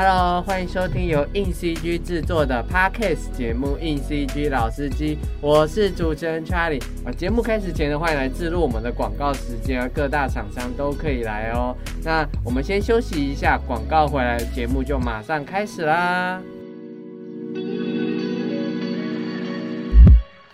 Hello，欢迎收听由硬 CG 制作的 Podcast 节目《硬 CG 老司机》，我是主持人 Charlie。啊，节目开始前呢，欢迎来置入我们的广告时间，各大厂商都可以来哦。那我们先休息一下，广告回来，节目就马上开始啦。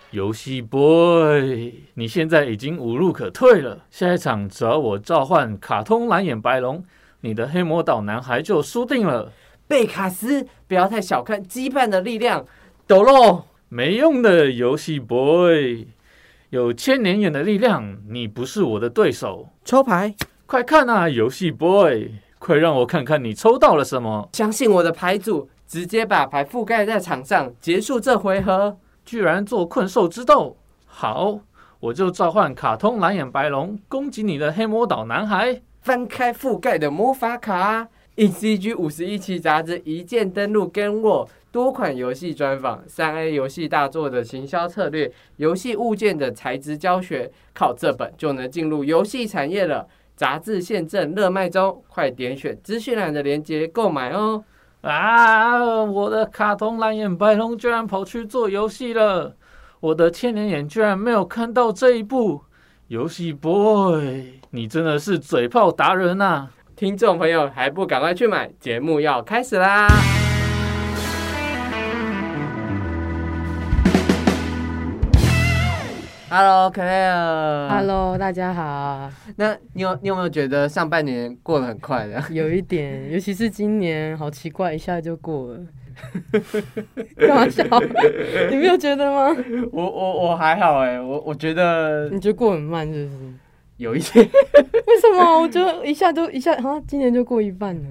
游戏 boy，你现在已经无路可退了。下一场只要我召唤卡通蓝眼白龙，你的黑魔岛男孩就输定了。贝卡斯，不要太小看羁绊的力量。抖落，没用的游戏 boy，有千年眼的力量，你不是我的对手。抽牌，快看啊，游戏 boy，快让我看看你抽到了什么。相信我的牌组，直接把牌覆盖在场上，结束这回合。居然做困兽之斗，好，我就召唤卡通蓝眼白龙攻击你的黑魔岛男孩。翻开覆盖的魔法卡，ECG 五十一期杂志一键登录，跟我多款游戏专访，三 A 游戏大作的行销策略，游戏物件的材质教学，靠这本就能进入游戏产业了。杂志现正热卖中，快点选资讯栏的链接购买哦。啊！我的卡通蓝眼白龙居然跑去做游戏了，我的千年眼居然没有看到这一步。游戏 boy，你真的是嘴炮达人呐！听众朋友还不赶快去买？节目要开始啦！Hello，Clare。Hello，大家好。那你有你有没有觉得上半年过得很快的？有一点，尤其是今年，好奇怪，一下就过了。干嘛笑？你没有觉得吗？我我我还好哎，我我觉得你觉得过很慢，是不是？有一些。为什么？我觉得一下都一下，好像今年就过一半了。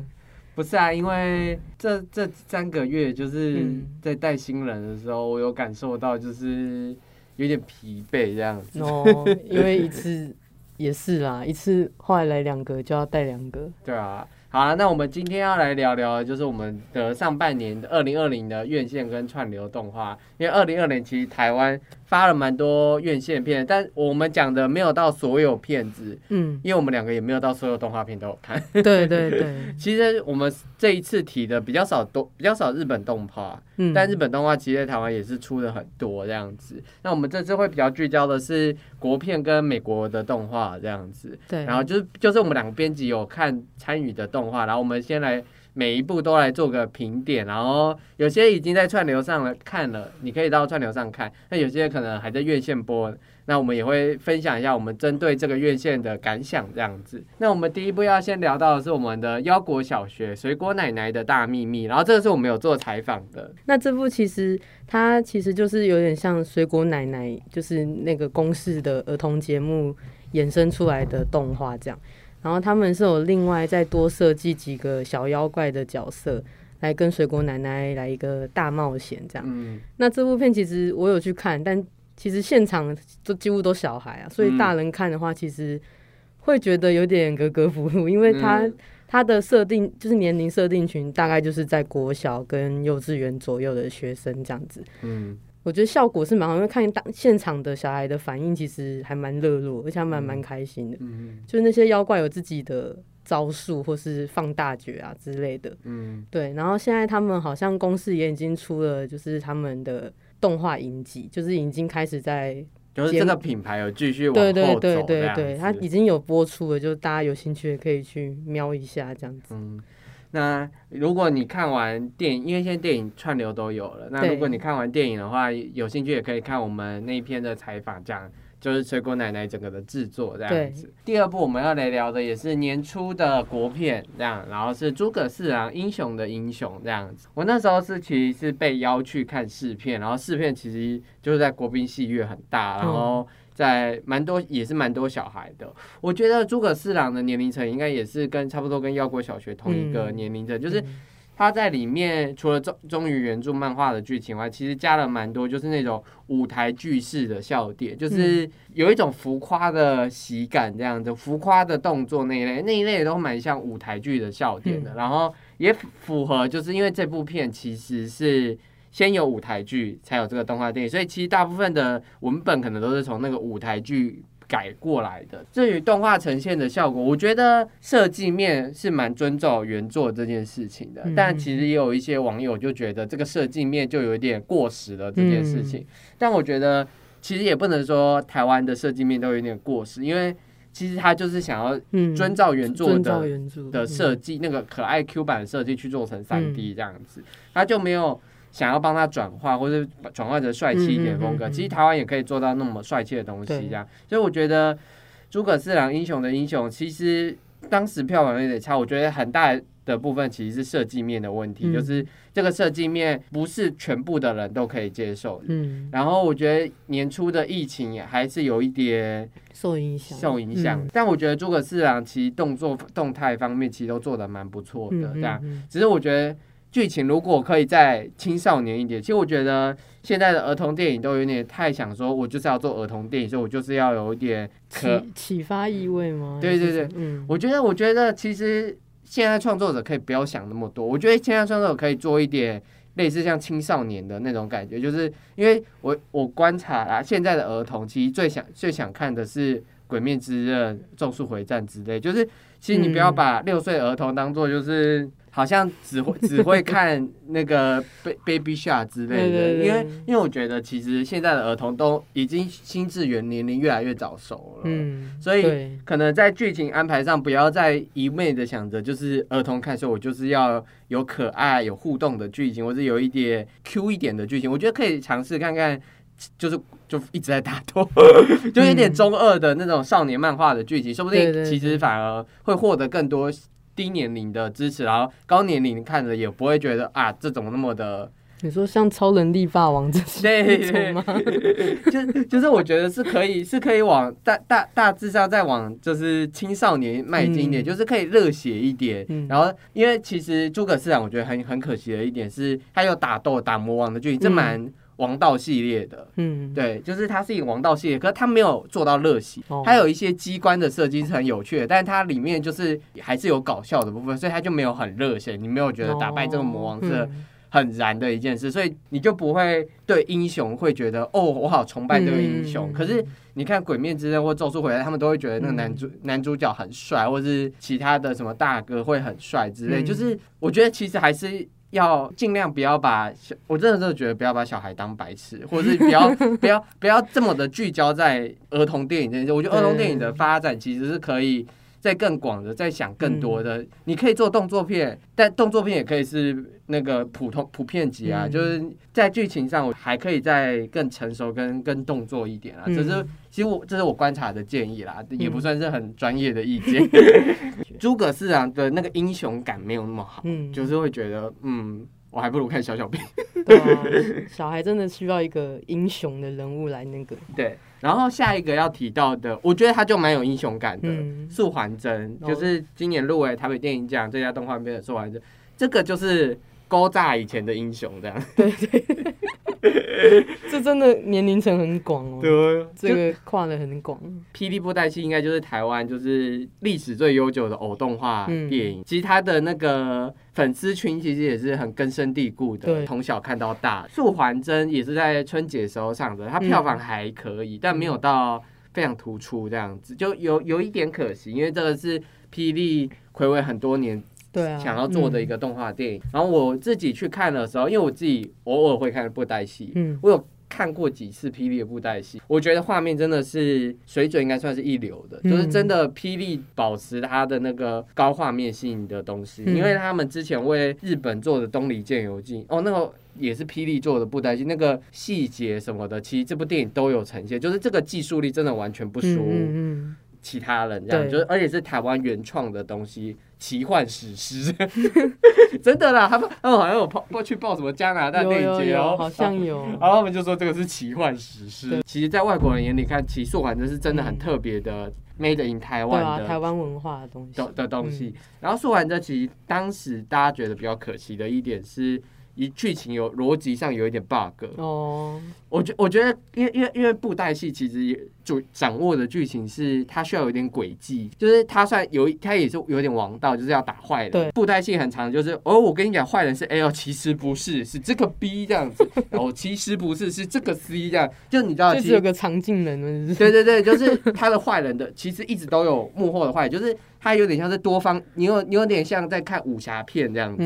不是啊，因为这这三个月就是在带新人的时候，我有感受到就是。有点疲惫这样子哦，因为一次也是啦，一次后来来两个就要带两个，对啊。好了，那我们今天要来聊聊，就是我们的上半年的二零二零的院线跟串流动画。因为二零二零其实台湾发了蛮多院线片，但我们讲的没有到所有片子，嗯，因为我们两个也没有到所有动画片都有看。对 对对，其实我们这一次提的比较少，多比较少日本动画，嗯，但日本动画其实在台湾也是出的很多这样子。那我们这次会比较聚焦的是国片跟美国的动画这样子，对，然后就是就是我们两个编辑有看参与的动。画，然后我们先来每一部都来做个评点，然后有些已经在串流上了看了，你可以到串流上看。那有些可能还在院线播，那我们也会分享一下我们针对这个院线的感想这样子。那我们第一部要先聊到的是我们的腰果小学水果奶奶的大秘密，然后这个是我们有做采访的。那这部其实它其实就是有点像水果奶奶，就是那个公式的儿童节目衍生出来的动画这样。然后他们是有另外再多设计几个小妖怪的角色，来跟水果奶奶来一个大冒险这样。嗯，那这部片其实我有去看，但其实现场都几乎都小孩啊，所以大人看的话，其实会觉得有点格格不入，因为他他的设定就是年龄设定群大概就是在国小跟幼稚园左右的学生这样子。嗯。我觉得效果是蛮好，因为看当现场的小孩的反应，其实还蛮热络，而且还蛮蛮开心的。嗯，就是那些妖怪有自己的招数，或是放大绝啊之类的。嗯，对。然后现在他们好像公司也已经出了，就是他们的动画影集，就是已经开始在，就是这个品牌有继续往后走。对对对对对，它已经有播出了，就大家有兴趣也可以去瞄一下这样子。嗯。那如果你看完电影，因为现在电影串流都有了。那如果你看完电影的话，有兴趣也可以看我们那一篇的采访，这样就是水果奶奶整个的制作这样子。第二部我们要来聊的也是年初的国片，这样，然后是诸葛四郎英雄的英雄这样子。我那时候是其实是被邀去看试片，然后试片其实就是在国宾戏院很大，然后。在蛮多也是蛮多小孩的，我觉得诸葛四郎的年龄层应该也是跟差不多跟妖国小学同一个年龄层，就是他在里面除了忠忠于原著漫画的剧情外，其实加了蛮多就是那种舞台剧式的笑点，就是有一种浮夸的喜感这样子，浮夸的动作那一类那一类都蛮像舞台剧的笑点的，然后也符合就是因为这部片其实是。先有舞台剧，才有这个动画电影，所以其实大部分的文本可能都是从那个舞台剧改过来的。至于动画呈现的效果，我觉得设计面是蛮遵照原作这件事情的。但其实也有一些网友就觉得这个设计面就有点过时了这件事情。但我觉得其实也不能说台湾的设计面都有点过时，因为其实他就是想要遵照原作的的设计，那个可爱 Q 版设计去做成三 D 这样子，他就没有。想要帮他转化，或者转化成帅气一点风格，其实台湾也可以做到那么帅气的东西，这样。所以我觉得诸葛四郎英雄的英雄，其实当时票房有点差，我觉得很大的部分其实是设计面的问题，就是这个设计面不是全部的人都可以接受。嗯。然后我觉得年初的疫情也还是有一点受影响，受影响。但我觉得诸葛四郎其实动作动态方面其实都做的蛮不错的，这样。只是我觉得。剧情如果可以再青少年一点，其实我觉得现在的儿童电影都有点太想说，我就是要做儿童电影，所以我就是要有一点启启发意味吗？对对对，嗯，我觉得我觉得其实现在创作者可以不要想那么多，我觉得现在创作者可以做一点类似像青少年的那种感觉，就是因为我我观察啊，现在的儿童其实最想最想看的是《鬼灭之刃》《咒术回战》之类，就是其实你不要把六岁儿童当做就是。好像只会 只会看那个 Baby Shark 之类的，因为因为我觉得其实现在的儿童都已经心智元年龄越来越早熟了，嗯，所以可能在剧情安排上不要再一味的想着就是儿童看，说我就是要有可爱有互动的剧情，或者有一点 Q 一点的剧情，我觉得可以尝试看看，就是就一直在打斗，就有点中二的那种少年漫画的剧情，说不定其实反而会获得更多。低年龄的支持，然后高年龄看着也不会觉得啊，这种那么的。你说像超能力霸王这些 吗？就就是我觉得是可以，是可以往大大大致上再往就是青少年迈进一点，就是可以热血一点。然后，因为其实诸葛市长，我觉得很很可惜的一点是，他有打斗打魔王的剧情，这蛮。王道系列的，嗯，对，就是它是一个王道系列，可是它没有做到热血，它有一些机关的设计是很有趣的，但是它里面就是还是有搞笑的部分，所以它就没有很热血，你没有觉得打败这个魔王是很燃的一件事，所以你就不会对英雄会觉得哦，我好崇拜这个英雄。可是你看《鬼面之刃》或《咒术回来》，他们都会觉得那个男主男主角很帅，或是其他的什么大哥会很帅之类，就是我觉得其实还是。要尽量不要把小，我真的真的觉得不要把小孩当白痴，或者是不要 不要不要这么的聚焦在儿童电影这件事。我觉得儿童电影的发展其实是可以在更广的，在想更多的。你可以做动作片，但动作片也可以是那个普通普遍级啊，就是在剧情上我还可以再更成熟跟更动作一点啊。只是其实我这是我观察的建议啦，也不算是很专业的意见。诸葛市长的那个英雄感没有那么好，嗯，就是会觉得，嗯，我还不如看小小兵。对啊，小孩真的需要一个英雄的人物来那个。对，然后下一个要提到的，我觉得他就蛮有英雄感的，素还真，就是今年入围台北电影奖最佳动画片的素还真，这个就是勾炸以前的英雄这样。对对。这真的年龄层很广哦，对，这个跨的很广。霹雳布袋戏应该就是台湾就是历史最悠久的偶动画电影，其实它的那个粉丝群其实也是很根深蒂固的，从小看到大。素还真也是在春节时候上的，它票房还可以，但没有到非常突出这样子，就有有一点可惜，因为这个是霹雳暌违很多年。对啊，想要做的一个动画电影。然后我自己去看的时候，因为我自己偶尔会看布袋戏，嗯，我有看过几次霹雳的布袋戏，我觉得画面真的是水准应该算是一流的，就是真的霹雳保持它的那个高画面性的东西。因为他们之前为日本做的《东离剑游记》，哦，那个也是霹雳做的布袋戏，那个细节什么的，其实这部电影都有呈现，就是这个技术力真的完全不输其他人，这样就是而且是台湾原创的东西。奇幻史诗，真的啦！他们他们好像有报去报什么加拿大电影节哦，好像有。然后他们就说这个是奇幻史诗。其实，在外国人眼里看，奇素反正是真的很特别的，made in 台湾的台湾文化的东西的的东西。然后素还真其实当时大家觉得比较可惜的一点是，一剧情有逻辑上有一点 bug 哦，我觉我觉得，因为因为因为布袋戏其实主掌握的剧情是它需要有点诡计，就是它算有它也是有点王道，就是要打坏人。布袋戏很长，就是哦，我跟你讲，坏人是 L，其实不是，是这个 B 这样子，哦，其实不是，是这个 C 这样，就你知道，就是有个长镜人，对对对，就是他的坏人的，其实一直都有幕后的坏，就是。他有点像是多方，你有你有点像在看武侠片这样子。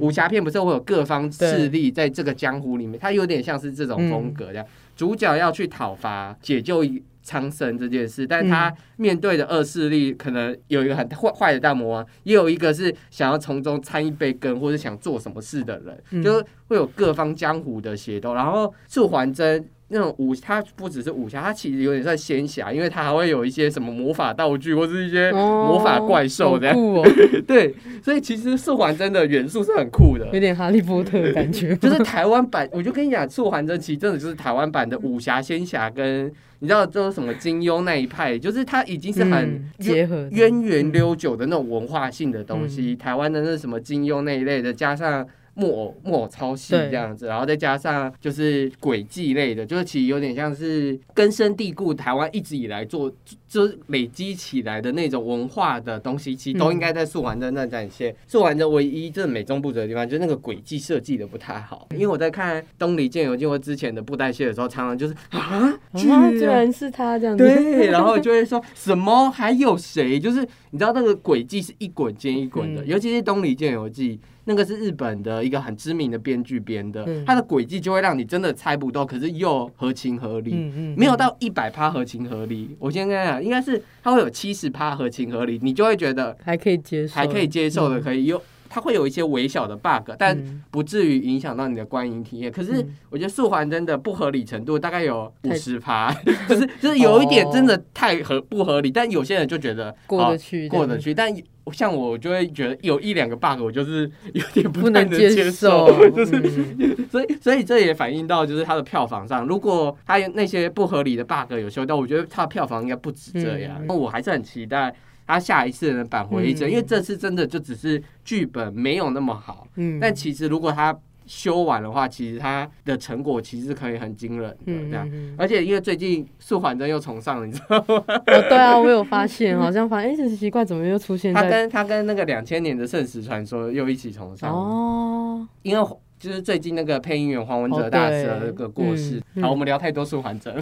武侠片不是会有各方势力在这个江湖里面，他有点像是这种风格这样。主角要去讨伐解救苍生这件事，但他面对的恶势力可能有一个很坏坏的大魔王，也有一个是想要从中参一杯羹或者想做什么事的人，就会有各方江湖的协斗。然后素还真。那种武，它不只是武侠，它其实有点像仙侠，因为它还会有一些什么魔法道具或是一些魔法怪兽这样。对，所以其实素还真的元素是很酷的，有点哈利波特的感觉。就是台湾版，我就跟你讲，素还真其实真的就是台湾版的武侠仙侠，跟你知道就是什么金庸那一派，就是它已经是很结合渊源远流久的那种文化性的东西。台湾的那什么金庸那一类的，加上。木偶木偶超戏这样子，然后再加上就是轨迹类的，就是其实有点像是根深蒂固，台湾一直以来做就是累积起来的那种文化的东西，其实都应该在素还真那展现。素还真唯一就是美中不足的地方，就是那个轨迹设计的不太好。因为我在看东篱剑游记或之前的布袋戏的时候，常常就是啊，居然是他这样子，对，然后就会说什么还有谁？就是你知道那个轨迹是一滚接一滚的，尤其是东篱剑游记。那个是日本的一个很知名的编剧编的，他的轨迹就会让你真的猜不到，可是又合情合理，没有到一百趴合情合理。我先跟你讲，应该是他会有七十趴合情合理，你就会觉得还可以接受，还可以接受的，可以有。它会有一些微小的 bug，但不至于影响到你的观影体验。可是我觉得素环真的不合理程度大概有五十趴，就是就是有一点真的太合不合理。但有些人就觉得过得去，过得去。但像我就会觉得有一两个 bug，我就是 有点不能接受。就是所以所以这也反映到就是它的票房上，如果它那些不合理的 bug 有修到，我觉得它的票房应该不止这样。那我还是很期待。他下一次能扳回一城，因为这次真的就只是剧本没有那么好。嗯，但其实如果他修完的话，其实他的成果其实可以很惊人的这样。而且因为最近素还真又重上了，你知道吗？哦，对啊，我有发现，好像发现哎，这奇怪，怎么又出现？他跟他跟那个两千年的圣石传说又一起重上哦，因为。就是最近那个配音员黄文哲大师的那个过世，好，我们聊太多素还真，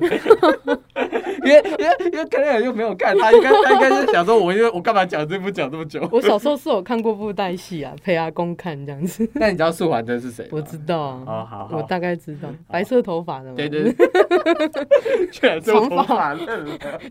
因为因为因为可能又没有看，他应该 他应该是想说，我因为我干嘛讲这部讲这么久？我小时候是有看过布袋戏啊，陪阿公看这样子。那你知道素还真是谁？我知道啊，哦好，我大概知道，白色头发的，对对对，长发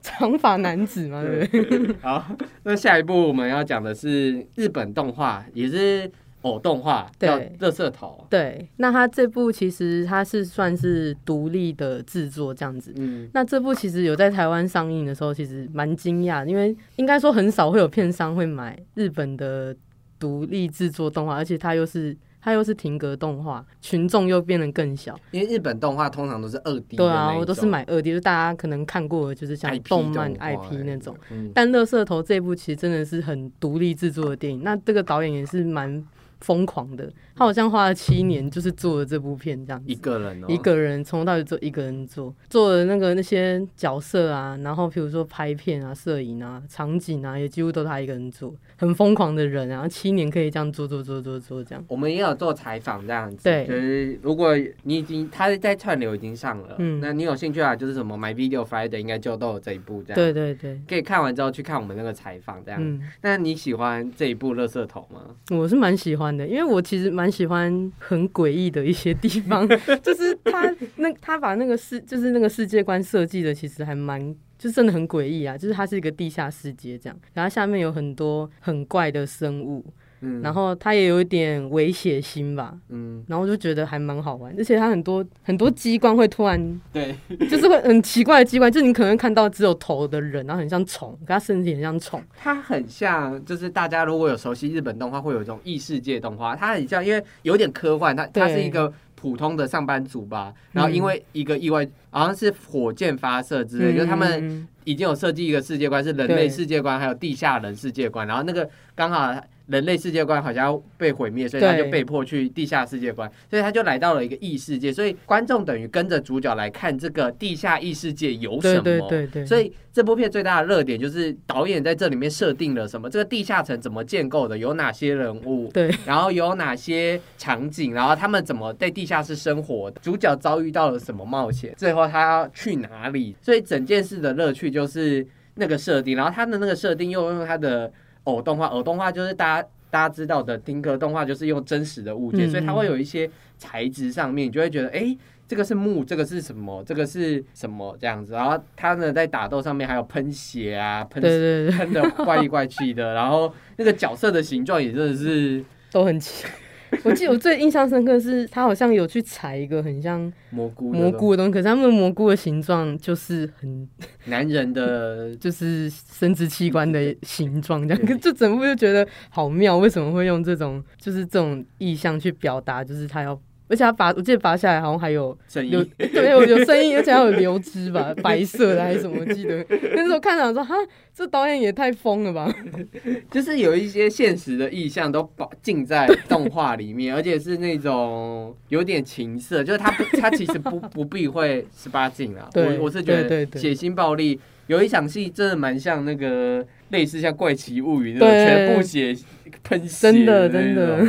长发男子嘛，对不对？好，那下一步我们要讲的是日本动画，也是。偶动画叫《热色头》，对，那它这部其实它是算是独立的制作这样子。嗯，那这部其实有在台湾上映的时候，其实蛮惊讶，因为应该说很少会有片商会买日本的独立制作动画，而且它又是它又是停格动画，群众又变得更小。因为日本动画通常都是二 D，对啊，我都是买二 D，就大家可能看过，就是像动漫 IP 那种。但《热色头》这部其实真的是很独立制作的电影，那这个导演也是蛮。疯狂的，他好像花了七年，就是做了这部片这样子。一个人，哦一个人从头到尾做一个人做，做的那个那些角色啊，然后比如说拍片啊、摄影啊、场景啊，也几乎都他一个人做。很疯狂的人，然后七年可以这样做做做做做这样。我们也有做采访这样子，对，就是如果你已经他在串流已经上了，嗯，那你有兴趣啊，就是什么 My Video Friday 应该就都有这一部这样。对对对，可以看完之后去看我们那个采访这样。嗯，那你喜欢这一部《乐色头》吗？我是蛮喜欢的，因为我其实蛮喜欢很诡异的一些地方，就是他那他把那个世就是那个世界观设计的其实还蛮。就真的很诡异啊！就是它是一个地下世界这样，然后下面有很多很怪的生物，嗯，然后他也有一点危险心吧，嗯，然后我就觉得还蛮好玩，而且他很多很多机关会突然，对，就是会很奇怪的机关，就是你可能看到只有头的人，然后很像虫，可它身体很像虫，它很像，就是大家如果有熟悉日本动画，会有一种异世界动画，它很像，因为有点科幻，它它是一个。普通的上班族吧，然后因为一个意外，好像是火箭发射之类，就是他们已经有设计一个世界观，是人类世界观，还有地下人世界观，然后那个刚好人类世界观好像要被毁灭，所以他就被迫去地下世界观，所以他就来到了一个异世界，所以观众等于跟着主角来看这个地下异世界有什么。对对对对。所以这部片最大的热点就是导演在这里面设定了什么，这个地下城怎么建构的，有哪些人物，对，然后有哪些场景，然后他们怎么在地下室生活，主角遭遇到了什么冒险，最后他要去哪里，所以整件事的乐趣就是那个设定，然后他的那个设定又用他的。偶动画，偶动画就是大家大家知道的丁克动画，就是用真实的物件，所以它会有一些材质上面，你就会觉得，哎，这个是木，这个是什么，这个是什么这样子。然后它呢，在打斗上面还有喷血啊，喷喷的怪里怪气的，然后那个角色的形状也真的是都很奇。我记得我最印象深刻是，他好像有去采一个很像蘑菇蘑菇的东西，可是他们蘑菇的形状就是很男人的，就是生殖器官的形状，这样就整部就觉得好妙。为什么会用这种就是这种意象去表达？就是他要。而且他拔，我记得拔下来好像还有有对有有声音，而且还有流汁吧，白色的还是什么？我记得那时候看到说哈，这导演也太疯了吧！就是有一些现实的意象都包浸在动画里面，而且是那种有点情色，就是他不他其实不不避讳十八禁啊。我我是觉得血腥暴力有一场戏真的蛮像那个类似像怪奇物语那种全部血喷血，真的真的。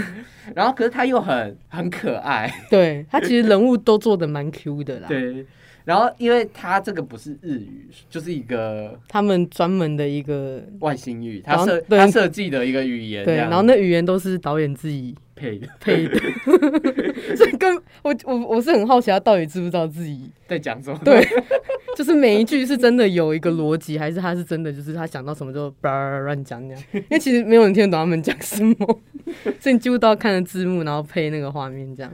然后，可是他又很很可爱，对他其实人物都做的蛮 Q 的啦。对，然后因为他这个不是日语，就是一个他们专门的一个外星语，他设他设计的一个语言。对，然后那语言都是导演自己配的配的。所以跟我我我是很好奇，他到底知不知道自己在讲什么？对，就是每一句是真的有一个逻辑，还是他是真的就是他想到什么就叭乱讲这样？因为其实没有人听得懂他们讲什么。所以你几乎都要看着字幕，然后配那个画面这样。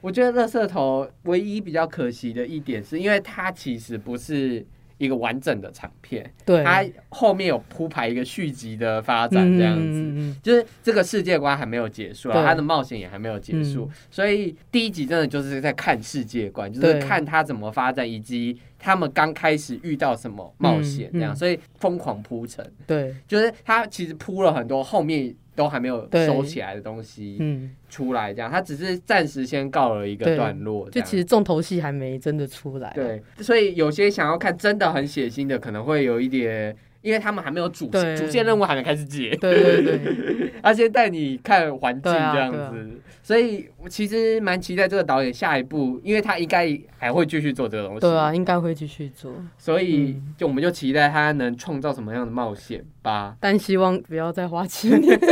我觉得《乐色头》唯一比较可惜的一点，是因为它其实不是一个完整的长片，对，它后面有铺排一个续集的发展，这样子，就是这个世界观还没有结束，啊它的冒险也还没有结束，所以第一集真的就是在看世界观，就是看它怎么发展，以及他们刚开始遇到什么冒险这样，所以疯狂铺陈，对，就是它其实铺了很多后面。都还没有收起来的东西嗯。出来，这样他只是暂时先告了一个段落，就其实重头戏还没真的出来。对，所以有些想要看真的很血腥的，可能会有一点。因为他们还没有主主线任务还没开始解，对对对，他先 带你看环境这样子，所以我其实蛮期待这个导演下一步，因为他应该还会继续做这个东西，对啊，应该会继续做，所以就我们就期待他能创造什么样的冒险吧，但希望不要再花七年，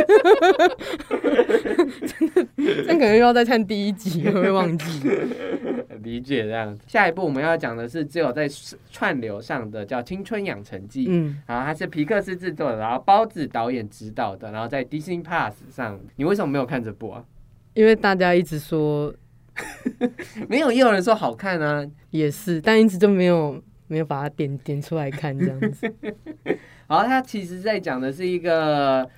真的，真可能又要再看第一集，会忘记？理解这样子，下一步我们要讲的是只有在串流上的叫《青春养成记》，嗯，然后它是皮克斯制作的，然后包子导演指导的，然后在 Disney Plus 上，你为什么没有看这部啊？因为大家一直说 没有，也有人说好看啊，也是，但一直都没有没有把它点点出来看这样子。然后他其实在讲的是一个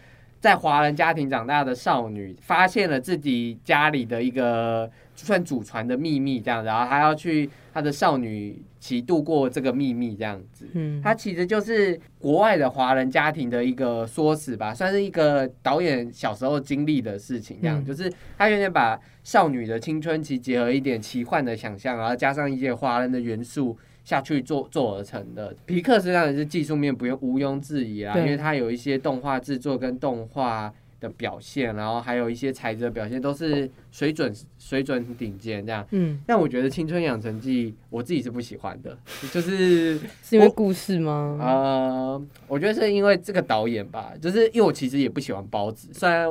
在华人家庭长大的少女，发现了自己家里的一个。算祖传的秘密这样，然后她要去她的少女期度过这个秘密这样子。嗯，它其实就是国外的华人家庭的一个缩死吧，算是一个导演小时候经历的事情。这样，就是他有点把少女的青春期结合一点奇幻的想象，然后加上一些华人的元素下去做做而成的。皮克斯当然是技术面不用毋庸置疑啊，因为它有一些动画制作跟动画。的表现，然后还有一些材质的表现，都是水准水准顶尖这样。嗯，但我觉得《青春养成记》我自己是不喜欢的，就是 是因为故事吗？呃，我觉得是因为这个导演吧，就是因为我其实也不喜欢包子，虽然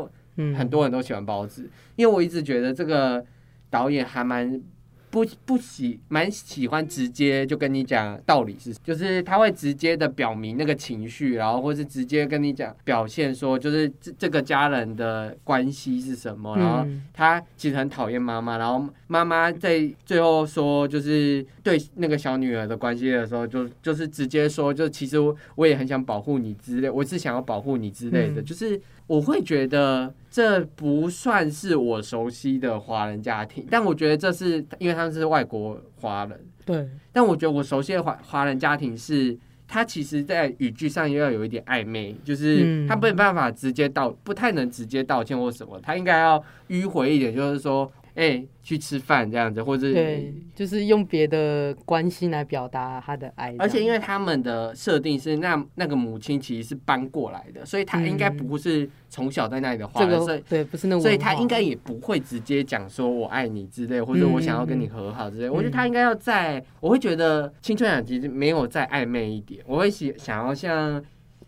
很多人都喜欢包子，因为我一直觉得这个导演还蛮。不不喜蛮喜欢直接就跟你讲道理是，就是他会直接的表明那个情绪，然后或是直接跟你讲表现说，就是这这个家人的关系是什么，然后他其实很讨厌妈妈，然后妈妈在最后说就是对那个小女儿的关系的时候，就就是直接说，就其实我也很想保护你之类，我是想要保护你之类的，就是。我会觉得这不算是我熟悉的华人家庭，但我觉得这是因为他们是外国华人。对，但我觉得我熟悉的华华人家庭是他其实在语句上又要有一点暧昧，就是他没有办法直接道，不太能直接道歉或什么，他应该要迂回一点，就是说。哎，去吃饭这样子，或者对，就是用别的关心来表达他的爱。而且因为他们的设定是那那个母亲其实是搬过来的，所以他应该不是从小在那里的话，所以对不是那，所以他应该也不会直接讲说我爱你之类，或者我想要跟你和好之类。我觉得他应该要在，我会觉得青春两其实没有再暧昧一点，我会喜想要像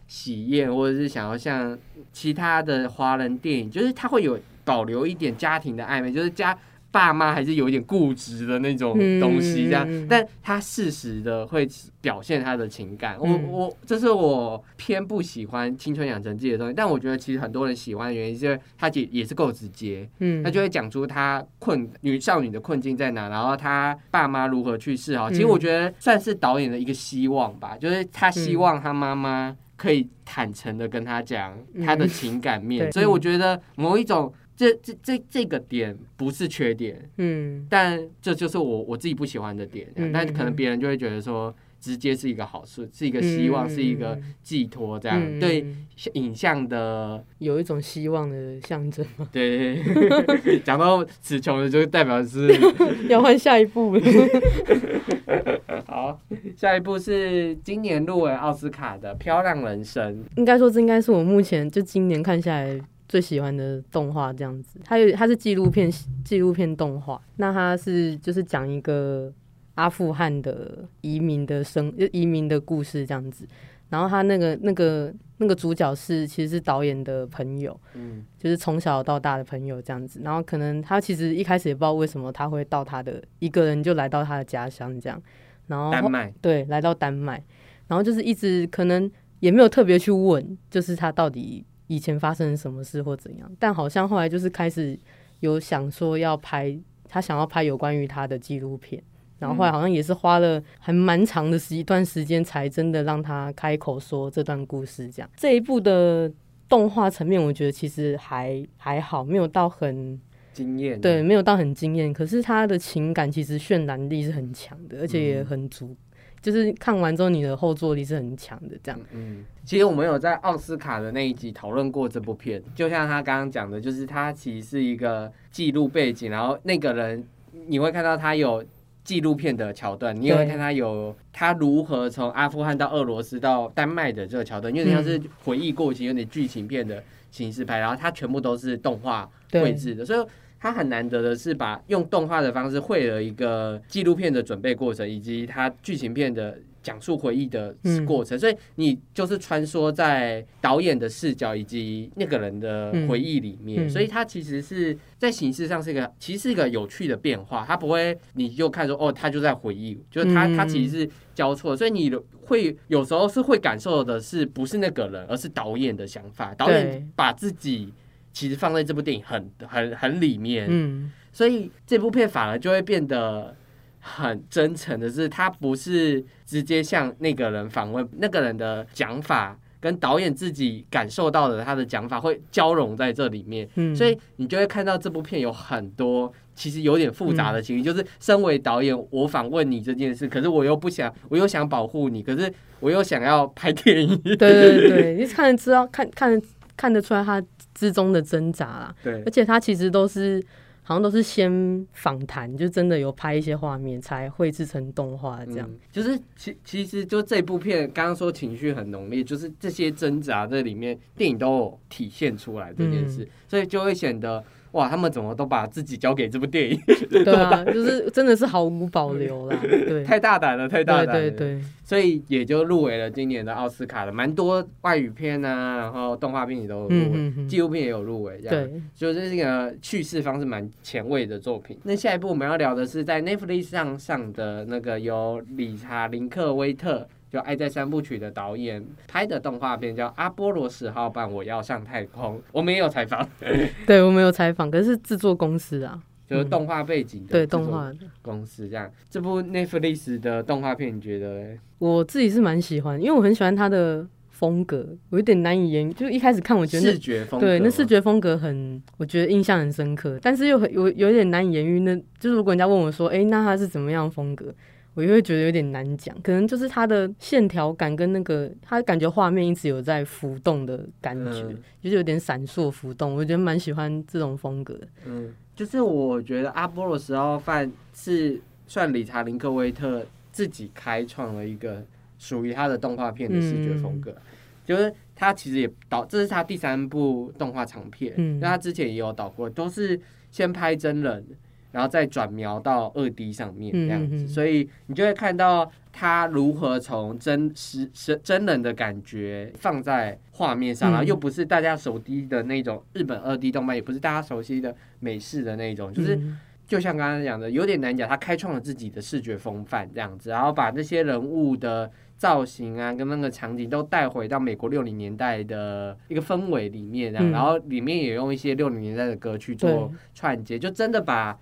喜宴，或者是想要像其他的华人电影，就是他会有。保留一点家庭的暧昧，就是家爸妈还是有一点固执的那种东西，这样，但他适时的会表现他的情感。我我这是我偏不喜欢青春养成记的东西，但我觉得其实很多人喜欢的原因，是因为他也也是够直接，嗯，他就会讲出他困女少女的困境在哪，然后他爸妈如何去世。哈，其实我觉得算是导演的一个希望吧，就是他希望他妈妈可以坦诚的跟他讲他的情感面，所以我觉得某一种。这这这这个点不是缺点，嗯，但这就是我我自己不喜欢的点，但可能别人就会觉得说，直接是一个好事，是一个希望，是一个寄托，这样对影像的有一种希望的象征吗？对，讲到词穷了，就代表是 要换下一步。好，下一部是今年入围奥斯卡的《漂亮人生》，应该说这应该是我目前就今年看下来。最喜欢的动画这样子，它有它是纪录片 纪录片动画，那它是就是讲一个阿富汗的移民的生移民的故事这样子，然后他那个那个那个主角是其实是导演的朋友，嗯，就是从小到大的朋友这样子，然后可能他其实一开始也不知道为什么他会到他的一个人就来到他的家乡这样，然后丹麦。对来到丹麦，然后就是一直可能也没有特别去问，就是他到底。以前发生什么事或怎样，但好像后来就是开始有想说要拍，他想要拍有关于他的纪录片，然后后来好像也是花了还蛮长的时一段时间，才真的让他开口说这段故事。这样这一部的动画层面，我觉得其实还还好，没有到很惊艳，对，没有到很惊艳。可是他的情感其实渲染力是很强的，而且也很足。就是看完之后，你的后坐力是很强的，这样。嗯，其实我们有在奥斯卡的那一集讨论过这部片，就像他刚刚讲的，就是它其实是一个记录背景，然后那个人你会看到他有纪录片的桥段，你也会看他有他如何从阿富汗到俄罗斯到丹麦的这个桥段，有点像是回忆过去，有点剧情片的形式拍，然后它全部都是动画绘制的，所以。他很难得的是把用动画的方式绘了一个纪录片的准备过程，以及他剧情片的讲述回忆的过程，所以你就是穿梭在导演的视角以及那个人的回忆里面，所以他其实是在形式上是一个其实是一个有趣的变化，他不会你就看说哦，他就在回忆，就是他他其实是交错，所以你会有时候是会感受的是不是那个人，而是导演的想法，导演把自己。其实放在这部电影很很很里面，嗯，所以这部片反而就会变得很真诚的是，他不是直接向那个人访问，那个人的讲法跟导演自己感受到的他的讲法会交融在这里面，嗯，所以你就会看到这部片有很多其实有点复杂的情绪，就是身为导演，我访问你这件事，可是我又不想，我又想保护你，可是我又想要拍电影，对对对，你看得知道看看看得出来他。之中的挣扎啦，对，而且他其实都是好像都是先访谈，就真的有拍一些画面，才绘制成动画这样。就是其其实就这部片，刚刚说情绪很浓烈，就是这些挣扎在里面，电影都有体现出来这件事，所以就会显得。哇，他们怎么都把自己交给这部电影？对啊，就是真的是毫无保留啦，对，太大胆了，太大胆了，对对。所以也就入围了今年的奥斯卡了，蛮多外语片啊，然后动画片也都入围，纪录片也有入围，这样，就这是一个叙事方式蛮前卫的作品。那下一部我们要聊的是在 Netflix 上上的那个由理查林克威特。就《爱在三部曲》的导演拍的动画片叫《阿波罗十号版我要上太空》，我们也有采访，对我们有采访，可是制作公司啊，就是动画背景的对动画公司这样。这部 Netflix 的动画片，你觉得？我自己是蛮喜欢，因为我很喜欢它的风格，我有点难以言，就一开始看我觉得视觉风对那视觉风格很，我觉得印象很深刻，但是又很有有点难以言喻。那就是如果人家问我说，哎，那它是怎么样风格？我就会觉得有点难讲，可能就是它的线条感跟那个，它感觉画面一直有在浮动的感觉，就是有点闪烁浮动，我觉得蛮喜欢这种风格。嗯，就是我觉得阿波罗十号饭是算理查林克威特自己开创了一个属于他的动画片的视觉风格，就是他其实也导，这是他第三部动画长片，那他之前也有导过，都是先拍真人。然后再转描到二 D 上面这样子，所以你就会看到他如何从真实真真人的感觉放在画面上，然后又不是大家熟悉的那种日本二 D 动漫，也不是大家熟悉的美式的那种，就是就像刚刚讲的，有点难讲。他开创了自己的视觉风范这样子，然后把那些人物的造型啊，跟那个场景都带回到美国六零年代的一个氛围里面，这样，然后里面也用一些六零年代的歌去做串接，就真的把。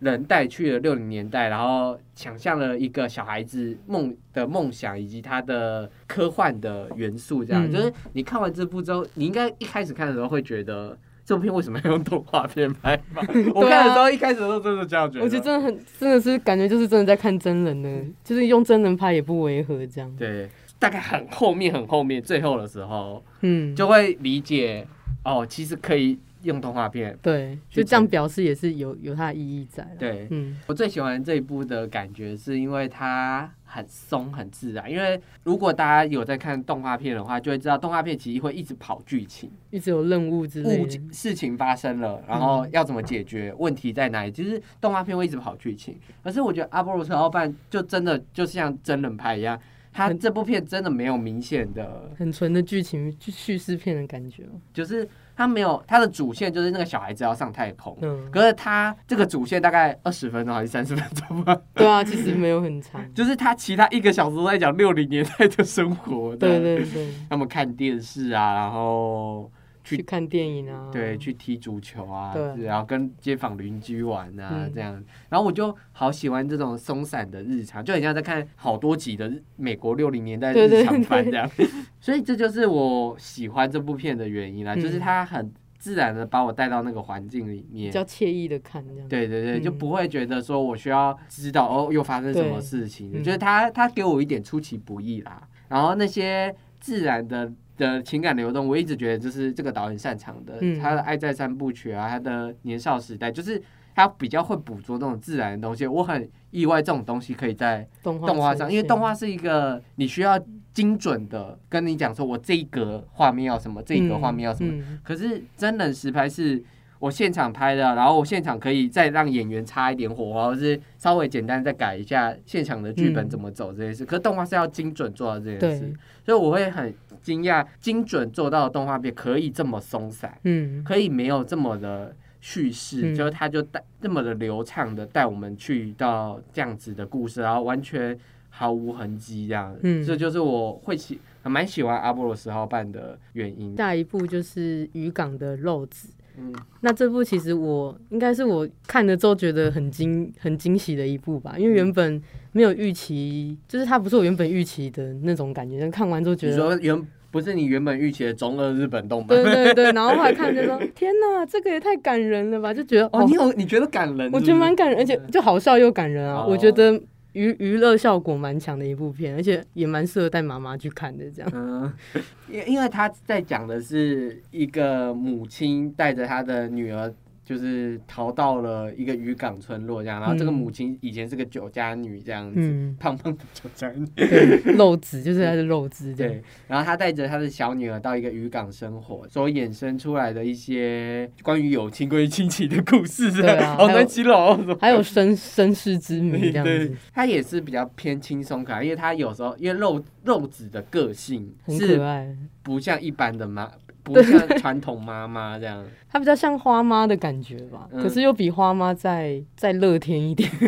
人带去了六零年代，然后想象了一个小孩子梦的梦想，以及他的科幻的元素，这样就是你看完这部之后，你应该一开始看的时候会觉得这部片为什么要用动画片拍吧？我看的时候一开始都真的这样觉得，我觉得真的很真的是感觉就是真的在看真人呢，就是用真人拍也不违和这样。对，大概很后面很后面最后的时候，嗯，就会理解哦，其实可以。用动画片，对，就这样表示也是有有它的意义在。对，嗯，我最喜欢这一部的感觉是因为它很松很自然。因为如果大家有在看动画片的话，就会知道动画片其实会一直跑剧情，一直有任务之类的事情发生了，然后要怎么解决问题在哪里？其实动画片会一直跑剧情。可是我觉得阿波罗特奥办就真的就像真人拍一样，他这部片真的没有明显的很纯的剧情叙事片的感觉，就是。他没有，他的主线就是那个小孩子要上太空。嗯，可是他这个主线大概二十分钟还是三十分钟吧？对啊，其实没有很长。就是他其他一个小时都在讲六零年代的生活。对对对。他们看电视啊，然后。去看电影啊，对，去踢足球啊，然后跟街坊邻居玩啊，这样。然后我就好喜欢这种松散的日常，就很像在看好多集的美国六零年代日常番这样。所以这就是我喜欢这部片的原因啦，就是它很自然的把我带到那个环境里面，比较惬意的看这样。对对对，就不会觉得说我需要知道哦又发生什么事情，就是他他给我一点出其不意啦，然后那些自然的。的情感流动，我一直觉得就是这个导演擅长的。他的《爱在三部曲》啊，他的《年少时代》，就是他比较会捕捉那种自然的东西。我很意外，这种东西可以在动画上，因为动画是一个你需要精准的跟你讲说，我这一格画面要什么，这一格画面要什么。可是真人实拍是我现场拍的，然后我现场可以再让演员擦一点火花，或是稍微简单再改一下现场的剧本怎么走这件事。可是动画是要精准做到这件事，所以我会很。惊讶，精准做到的动画片可以这么松散，嗯，可以没有这么的叙事，就是他就带这么的流畅的带我们去到这样子的故事，然后完全毫无痕迹这样，嗯，这就是我会喜蛮喜欢阿波罗十号半的原因。下一部就是渔港的肉子，嗯，那这部其实我应该是我看了之后觉得很惊很惊喜的一部吧，因为原本。没有预期，就是它不是我原本预期的那种感觉。但看完之后觉得，你说原不是你原本预期的中二日本动漫，对对对。然后后来看就说，天哪，这个也太感人了吧！就觉得哦，你有你觉得感人？我觉得蛮感人，而且就好笑又感人啊！我觉得娱娱乐效果蛮强的一部片，而且也蛮适合带妈妈去看的。这样，嗯，因因为他在讲的是一个母亲带着她的女儿。就是逃到了一个渔港村落这样，然后这个母亲以前是个酒家女这样子，胖胖的酒家女，肉子就是她的肉子对。然后她带着她的小女儿到一个渔港生活，所衍生出来的一些关于友情、关于亲情的故事，对啊，好难。还有身身世之谜这样子。她也是比较偏轻松可爱，因为她有时候因为肉肉子的个性很可爱，不像一般的妈。不像传统妈妈这样，她比较像花妈的感觉吧，可是又比花妈再再乐天一点。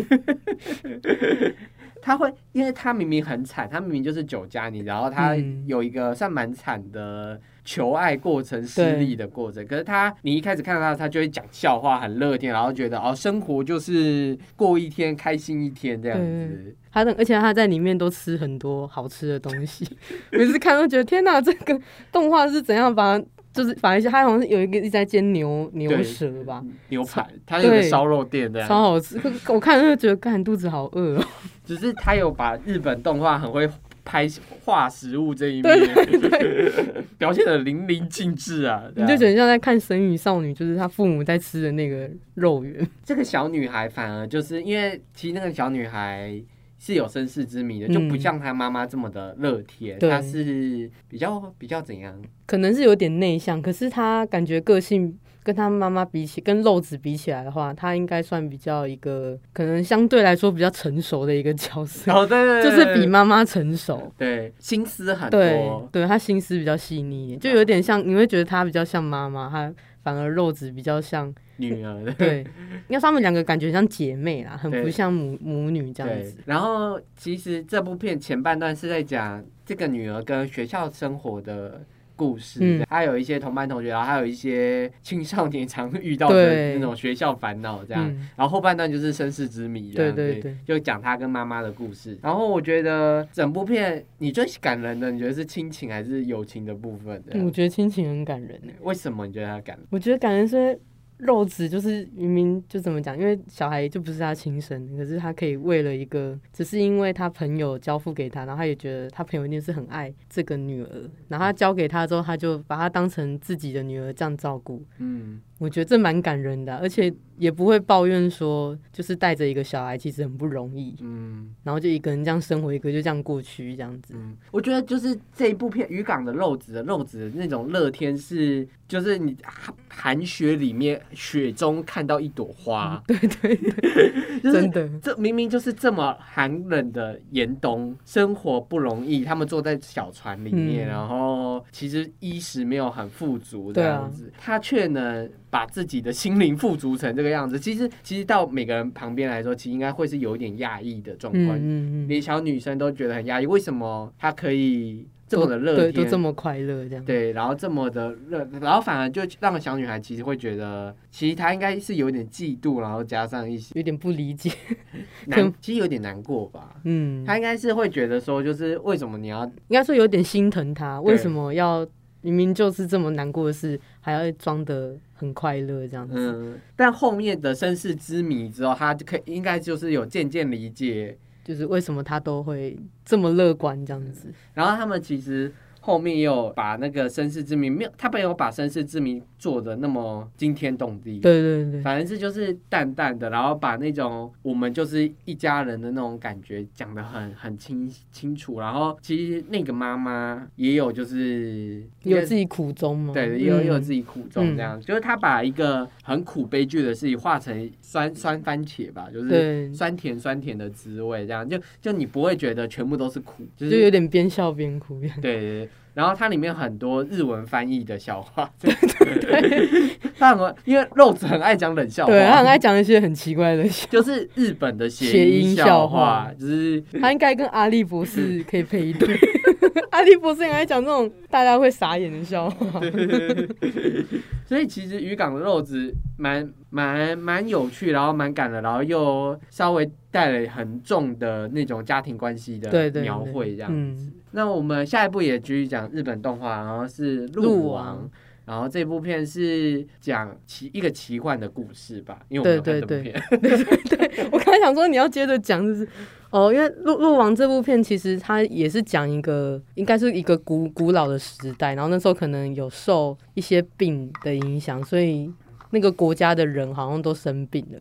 她会，因为她明明很惨，她明明就是酒家女，然后她有一个算蛮惨的求爱过程失利的过程。可是他，你一开始看到他，他就会讲笑话，很乐天，然后觉得哦，生活就是过一天开心一天这样子。他的，而且他在里面都吃很多好吃的东西，每次看都觉得天哪，这个动画是怎样把。就是反正他好像是有一个一直在煎牛牛舌吧，牛排，他有个烧肉店的，超好吃。我看就觉得，看肚子好饿哦。只是他有把日本动画很会拍画食物这一面，表现的淋漓尽致啊！你就觉得像在看《神女少女》，就是她父母在吃的那个肉圆。这个小女孩反而就是因为，其实那个小女孩是有身世之谜的，就不像她妈妈这么的乐天，她是比较比较怎样？可能是有点内向，可是她感觉个性。跟他妈妈比起，跟肉子比起来的话，他应该算比较一个可能相对来说比较成熟的一个角色。哦，对对对，就是比妈妈成熟。对，心思很多。对，对他心思比较细腻，就有点像，你会觉得他比较像妈妈，他反而肉子比较像女儿。对，因为他们两个感觉像姐妹啦，很不像母母女这样子。然后，其实这部片前半段是在讲这个女儿跟学校生活的。故事，还有一些同班同学，然后还有一些青少年常遇到的那种学校烦恼，这样。然后后半段就是身世之谜，对对对，就讲他跟妈妈的故事。然后我觉得整部片你最感人的，你觉得是亲情还是友情的部分？我觉得亲情很感人呢。为什么你觉得他感人？我觉得感人是。肉子就是明明就怎么讲，因为小孩就不是他亲生，可是他可以为了一个，只是因为他朋友交付给他，然后他也觉得他朋友一定是很爱这个女儿，然后他交给他之后，他就把她当成自己的女儿这样照顾。嗯。我觉得这蛮感人的，而且也不会抱怨说，就是带着一个小孩其实很不容易，嗯，然后就一个人这样生活，一个就这样过去，这样子。嗯，我觉得就是这一部片《渔港的肉子》的肉子的那种乐天是，就是你寒雪里面雪中看到一朵花，对对对，真的，这明明就是这么寒冷的严冬，生活不容易，他们坐在小船里面，然后其实衣食没有很富足这样子，他却能。把自己的心灵富足成这个样子，其实其实到每个人旁边来说，其实应该会是有一点压抑的状况。嗯嗯连小女生都觉得很压抑，为什么她可以这么的乐天，都这么快乐这样？对，然后这么的乐，然后反而就让小女孩其实会觉得，其实她应该是有点嫉妒，然后加上一些有点不理解，难，其实有点难过吧。嗯，她应该是会觉得说，就是为什么你要，应该说有点心疼她，为什么要？明明就是这么难过的事，还要装的很快乐这样子。嗯，但后面的身世之谜之后，他就可以应该就是有渐渐理解，就是为什么他都会这么乐观这样子。然后他们其实。后面也有把那个身世之谜没有，他没有把身世之谜做的那么惊天动地。对对对，反正是就是淡淡的，然后把那种我们就是一家人的那种感觉讲的很很清清楚。然后其实那个妈妈也有就是有自己苦衷吗？对，也有也有自己苦衷这样，就是她把一个很苦悲剧的事情化成酸酸番茄吧，就是酸甜酸甜的滋味这样，就就你不会觉得全部都是苦，就是有点边笑边哭。对。然后它里面很多日文翻译的笑话，对 对。对，他很因为肉子很爱讲冷笑话，对他很爱讲一些很奇怪的，就是日本的谐音笑话，就是他应该跟阿笠博士可以配一 对，阿笠博士很爱讲这种大家会傻眼的笑话，所以其实渔港的肉子蛮蛮蛮有趣，然后蛮感的，然后又稍微带了很重的那种家庭关系的描绘这样子。那我们下一步也继续讲日本动画，然后是《鹿王》，然后这部片是讲奇一个奇幻的故事吧？因为我们有看这部片。对对对，我刚才想说你要接着讲，就是哦，因为《鹿鹿王》这部片其实它也是讲一个，应该是一个古古老的时代，然后那时候可能有受一些病的影响，所以那个国家的人好像都生病了。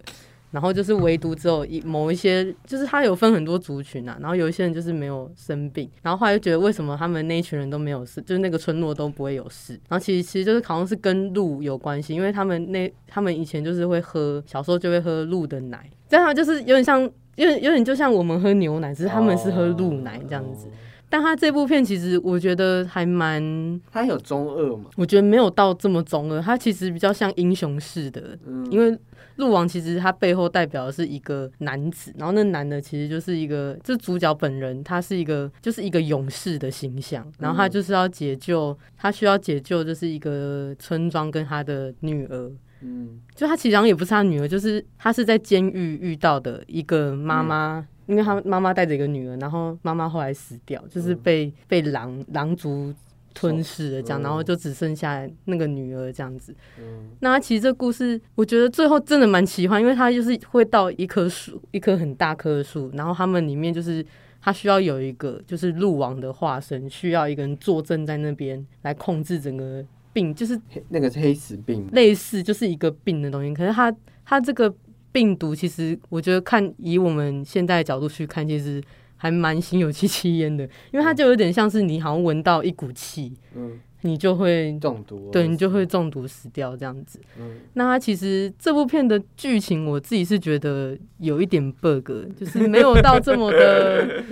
然后就是唯独只有一某一些，就是他有分很多族群啊。然后有一些人就是没有生病，然后后来就觉得为什么他们那一群人都没有事，就是那个村落都不会有事。然后其实其实就是好像是跟鹿有关系，因为他们那他们以前就是会喝，小时候就会喝鹿的奶，这样就是有点像，有点有点就像我们喝牛奶，只是他们是喝鹿奶这样子。但他这部片其实我觉得还蛮，他有中二嘛？我觉得没有到这么中二，他其实比较像英雄式的，因为。鹿王其实他背后代表的是一个男子，然后那男的其实就是一个，这主角本人他是一个，就是一个勇士的形象，然后他就是要解救，他需要解救就是一个村庄跟他的女儿，嗯，就他其实也不是他女儿，就是他是在监狱遇到的一个妈妈，因为他妈妈带着一个女儿，然后妈妈后来死掉，就是被被狼狼族。吞噬了，这样，然后就只剩下那个女儿这样子。嗯，那其实这故事，我觉得最后真的蛮奇幻，因为他就是会到一棵树，一棵很大棵的树，然后他们里面就是他需要有一个就是鹿王的化身，需要一个人坐镇在那边来控制整个病，就是那个黑死病，类似就是一个病的东西。可是他他这个病毒，其实我觉得看以我们现在角度去看，其实。还蛮心有戚戚焉的，因为它就有点像是你好像闻到一股气，嗯，你就会中毒，对你就会中毒死掉这样子。嗯，那它其实这部片的剧情，我自己是觉得有一点 bug，就是没有到这么的，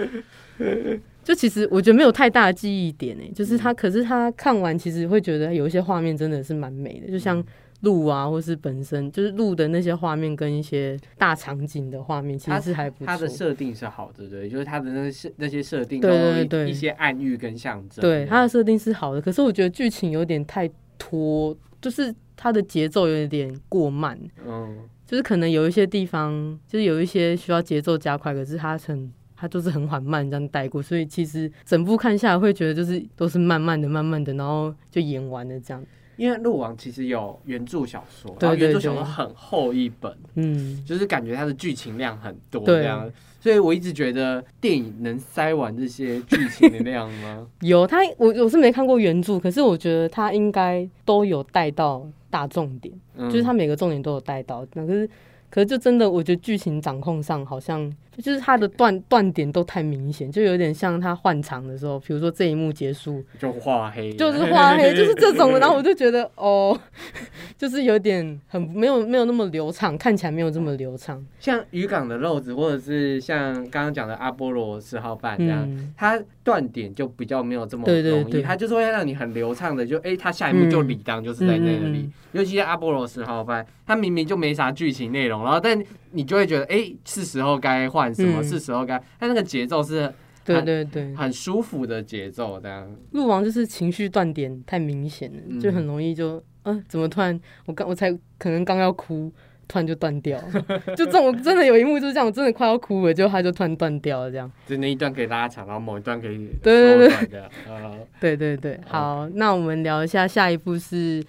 就其实我觉得没有太大的记忆点诶，就是他，可是他看完其实会觉得有一些画面真的是蛮美的，就像。路啊，或是本身就是路的那些画面跟一些大场景的画面，其实是还不错。它的设定是好的，对，就是它的那些那些设定，对对对，一些暗喻跟象征。对，它的设定是好的，可是我觉得剧情有点太拖，就是它的节奏有点过慢。嗯，就是可能有一些地方，就是有一些需要节奏加快，可是它很它就是很缓慢这样带过，所以其实整部看下来会觉得就是都是慢慢的、慢慢的，然后就演完了这样。因为《鹿王》其实有原著小说，然后原著小说很厚一本，嗯，就是感觉它的剧情量很多这样，所以我一直觉得电影能塞完这些剧情的量吗？有，他我我是没看过原著，可是我觉得他应该都有带到大重点，就是他每个重点都有带到，可是可是就真的我觉得剧情掌控上好像。就是他的断断点都太明显，就有点像他换场的时候，比如说这一幕结束就画黑，就是画黑，就是这种的。然后我就觉得 哦，就是有点很没有没有那么流畅，看起来没有这么流畅。像渔港的漏子，或者是像刚刚讲的阿波罗十号半这样，它断点就比较没有这么容易，它就是会让你很流畅的，就哎，他下一幕就理当就是在那里。尤其是阿波罗十号半，它明明就没啥剧情内容，然后但你就会觉得哎，是时候该换。什么是时候该？他那个节奏是，对对对，很舒服的节奏。这样，鹿王就是情绪断点太明显了，就很容易就，嗯，怎么突然我刚我才可能刚要哭，突然就断掉，就这种真的有一幕就是这样，我真的快要哭了，就他就突然断掉了，这样。就那一段可以拉长，然后某一段可以对对对，对对 对，好，那我们聊一下下一步是。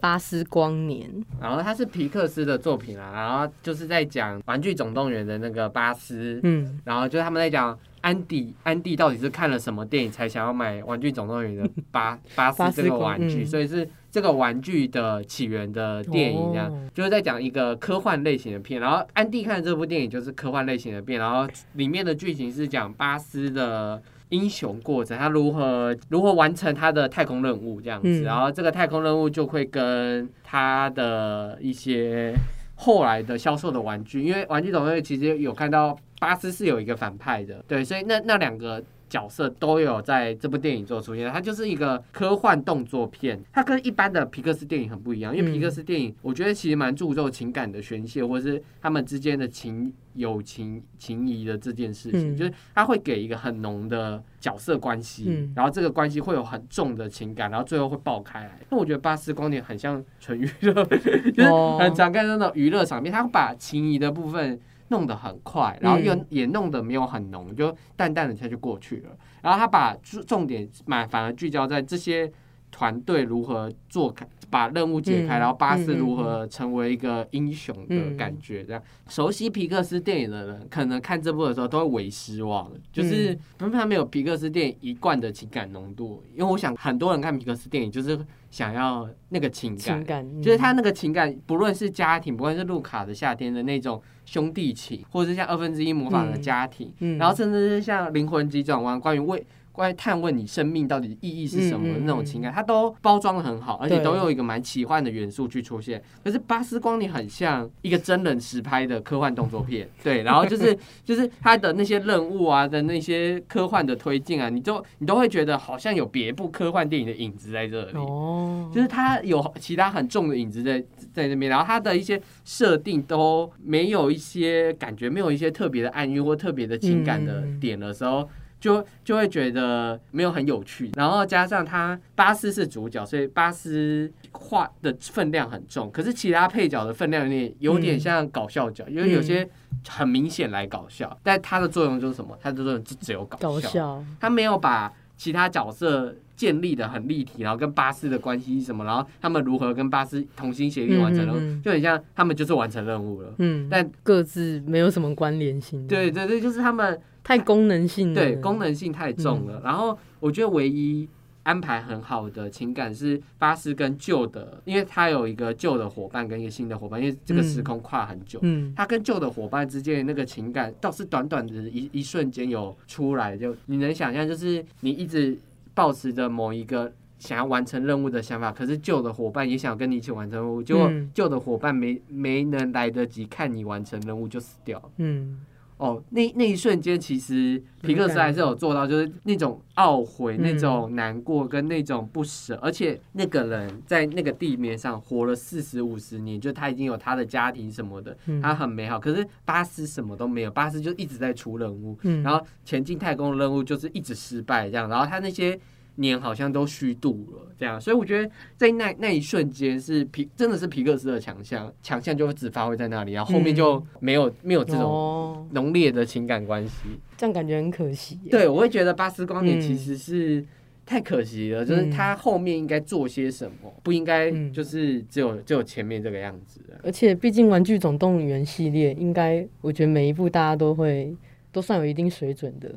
巴斯光年，然后它是皮克斯的作品啊，然后就是在讲《玩具总动员》的那个巴斯，嗯，然后就是他们在讲安迪，安迪到底是看了什么电影才想要买《玩具总动员》的巴 巴斯这个玩具，所以是这个玩具的起源的电影，这样就是在讲一个科幻类型的片，然后安迪看这部电影就是科幻类型的片，然后里面的剧情是讲巴斯的。英雄过程，他如何如何完成他的太空任务这样子，然后这个太空任务就会跟他的一些后来的销售的玩具，因为玩具总会其实有看到巴斯是有一个反派的，对，所以那那两个。角色都有在这部电影做出现，它就是一个科幻动作片，它跟一般的皮克斯电影很不一样，因为皮克斯电影我觉得其实蛮注重情感的宣泄，或者是他们之间的情友情情谊的这件事情，就是他会给一个很浓的角色关系，然后这个关系会有很重的情感，然后最后会爆开来。那我觉得巴斯光年很像纯娱乐，就是很常看那种娱乐场面，他把情谊的部分。弄得很快，然后又也弄得没有很浓，就淡淡的他就过去了。然后他把重点满反而聚焦在这些团队如何做开，把任务解开，然后巴斯如何成为一个英雄的感觉。这样熟悉皮克斯电影的人，可能看这部的时候都会为失望，就是因为他没有皮克斯电影一贯的情感浓度。因为我想很多人看皮克斯电影就是。想要那个情感，就是他那个情感，不论是家庭，不论是路卡的夏天的那种兄弟情，或者是像二分之一魔法的家庭，然后甚至是像灵魂急转弯，关于为。关于探问你生命到底意义是什么的那种情感，它都包装的很好，而且都有一个蛮奇幻的元素去出现。可是巴斯光年很像一个真人实拍的科幻动作片，对，然后就是就是他的那些任务啊的那些科幻的推进啊，你都你都会觉得好像有别部科幻电影的影子在这里，哦，就是它有其他很重的影子在在那边，然后它的一些设定都没有一些感觉，没有一些特别的暗喻或特别的情感的点的时候。就就会觉得没有很有趣，然后加上他巴斯是主角，所以巴斯话的分量很重。可是其他配角的分量有点有点像搞笑角，因为有些很明显来搞笑，但他的作用就是什么？他的作用就只有搞笑，他没有把其他角色建立的很立体，然后跟巴斯的关系什么，然后他们如何跟巴斯同心协力完成任务，就很像他们就是完成任务了。嗯，但各自没有什么关联性。对对对，就是他们太功能性，对功能性太重了。然后我觉得唯一。安排很好的情感是巴斯跟旧的，因为他有一个旧的伙伴跟一个新的伙伴，因为这个时空跨很久，嗯，他跟旧的伙伴之间的那个情感倒是短短的一一瞬间有出来，就你能想象，就是你一直保持着某一个想要完成任务的想法，可是旧的伙伴也想跟你一起完成任务，结果旧的伙伴没没能来得及看你完成任务就死掉了，嗯。哦，那那一瞬间，其实皮克斯还是有做到，就是那种懊悔、那种难过跟那种不舍，而且那个人在那个地面上活了四十五十年，就他已经有他的家庭什么的，他很美好。可是巴斯什么都没有，巴斯就一直在出任务，然后前进太空的任务就是一直失败这样，然后他那些。年好像都虚度了，这样，所以我觉得在那那一瞬间是皮，真的是皮克斯的强项，强项就会只发挥在那里，然后后面就没有没有这种浓烈的情感关系，这样感觉很可惜。对，我会觉得巴斯光年其实是太可惜了，就是他后面应该做些什么，不应该就是只有只有前面这个样子。而且毕竟《玩具总动员》系列，应该我觉得每一部大家都会都算有一定水准的。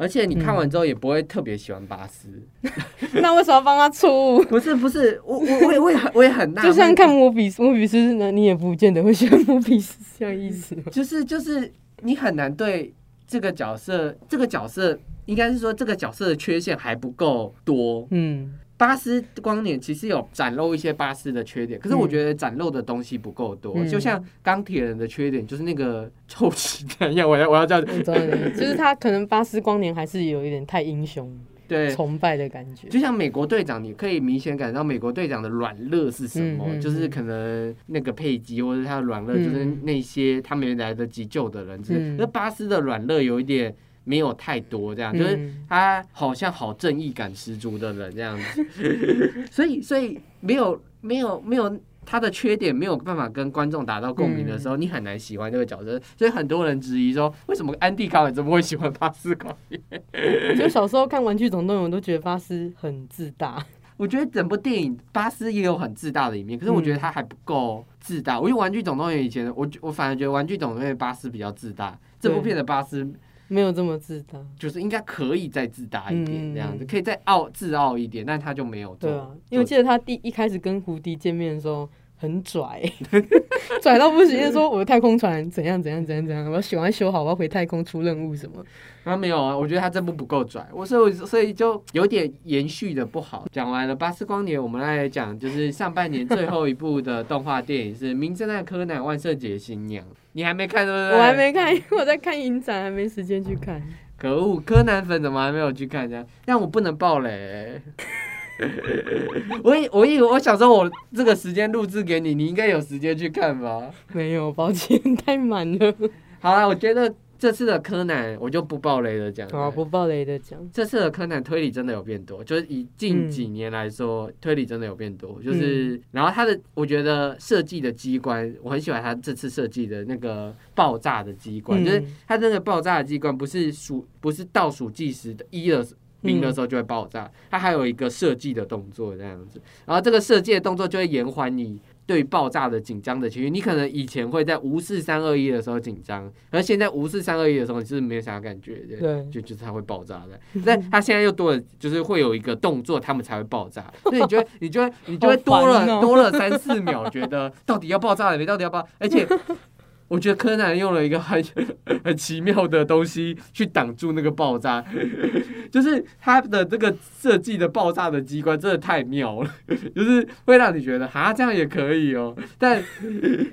而且你看完之后也不会特别喜欢巴斯，那为什么要帮他出？不是不是，我我我也我也很我也很纳就像看摩比斯摩比斯呢，你也不见得会喜欢摩比斯，这样意思？就是就是你很难对这个角色，这个角色应该是说这个角色的缺陷还不够多，嗯。巴斯光年其实有展露一些巴斯的缺点，可是我觉得展露的东西不够多。就像钢铁人的缺点，就是那个臭皮蛋一样。我要我要这样，就是他可能巴斯光年还是有一点太英雄，对崇拜的感觉。就像美国队长，你可以明显感到美国队长的软肋是什么，就是可能那个佩吉或者他的软肋，就是那些他没来得及救的人。那巴斯的软肋有一点。没有太多这样，就是他好像好正义感十足的人这样子，所以所以没有没有没有他的缺点没有办法跟观众达到共鸣的时候，你很难喜欢这个角色。所以很多人质疑说，为什么安迪卡尔怎么会喜欢巴斯光年？就小时候看《玩具总动员》，都觉得巴斯很自大。我觉得整部电影巴斯也有很自大的一面，可是我觉得他还不够自大。我因为《玩具总动员》以前，我我反而觉得《玩具总动员》巴斯比较自大。这部片的巴斯。没有这么自大，就是应该可以再自大一点，这样子可以再傲自傲一点，但他就没有做。对啊，因为记得他第一开始跟胡迪见面的时候。很拽，拽到不行，说我的太空船怎样怎样怎样怎样，我喜欢修好，我要回太空出任务什么。啊，没有啊，我觉得他这部不够拽，我所以所以就有点延续的不好。讲完了巴斯光年，我们来讲就是上半年最后一部的动画电影是《名侦探柯南：万圣节新娘》，你还没看对不对？我还没看，我在看影展，还没时间去看。可恶，柯南粉怎么还没有去看这样？但我不能爆雷。我以我以为我想说，我这个时间录制给你，你应该有时间去看吧？没有，抱歉，太满了。好了，我觉得这次的柯南我就不爆雷的讲。好，不爆雷的讲。这次的柯南推理真的有变多，就是以近几年来说，推理真的有变多。就是，然后他的我觉得设计的机关，我很喜欢他这次设计的那个爆炸的机关，就是他那个爆炸的机关不是数，不是倒数计时的一二。冰的时候就会爆炸，它还有一个设计的动作这样子，然后这个设计的动作就会延缓你对爆炸的紧张的情绪。你可能以前会在无视三二一的时候紧张，而现在无视三二一的时候你是没有啥感觉的，对，就就是它会爆炸的。但它现在又多了，就是会有一个动作，他们才会爆炸。所以你觉得，你就会，你就会多了多了三四秒，觉得到底要爆炸了没？到底要爆？而且。我觉得柯南用了一个很很奇妙的东西去挡住那个爆炸，就是他的这个设计的爆炸的机关真的太妙了，就是会让你觉得啊这样也可以哦，但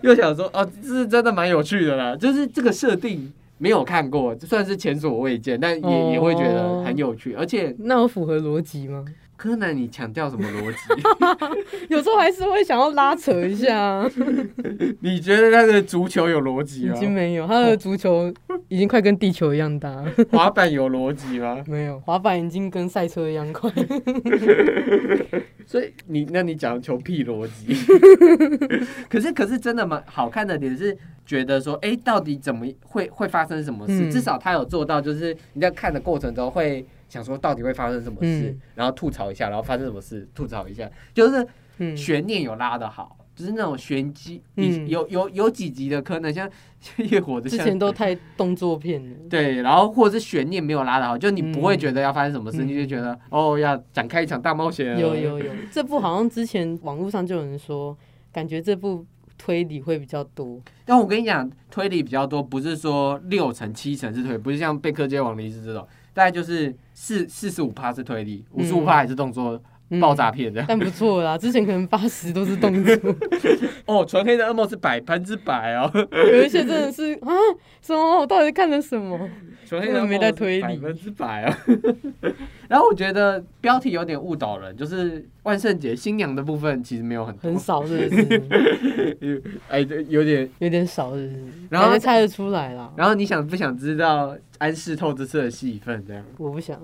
又想说哦这是真的蛮有趣的啦，就是这个设定没有看过，算是前所未见，但也也会觉得很有趣，而且那有符合逻辑吗？柯南，你强调什么逻辑？有时候还是会想要拉扯一下。你觉得他的足球有逻辑吗？已经没有，他的足球已经快跟地球一样大。滑板有逻辑吗？没有，滑板已经跟赛车一样快。所以你，那你讲求屁逻辑？可是，可是真的蛮好看的点是，觉得说，哎，到底怎么会会发生什么事？至少他有做到，就是你在看的过程中会。想说到底会发生什么事，然后吐槽一下，然后发生什么事吐槽一下，就是悬念有拉的好。就是那种玄机，有有有几集的可能像夜火的，之前都太动作片了。对，然后或者是悬念没有拉的好，就你不会觉得要发生什么事，你就觉得哦要展开一场大冒险。有有有，这部好像之前网络上就有人说，感觉这部推理会比较多。但我跟你讲，推理比较多，不是说六成七成是推，不是像贝克街亡灵是这种，大概就是四四十五趴是推力，五十五趴还是动作。爆炸片的，但不错啦。之前可能八十都是动作。哦，纯黑的噩梦是百分之百哦。有一些真的是啊，什么？我到底看了什么？纯黑的没在推理，百分之百啊。然后我觉得标题有点误导人，就是万圣节新娘的部分其实没有很很少，是不是？哎，有点有点少，是不是？然后猜得出来了。然后你想不想知道安室透这次的戏份？这样我不想。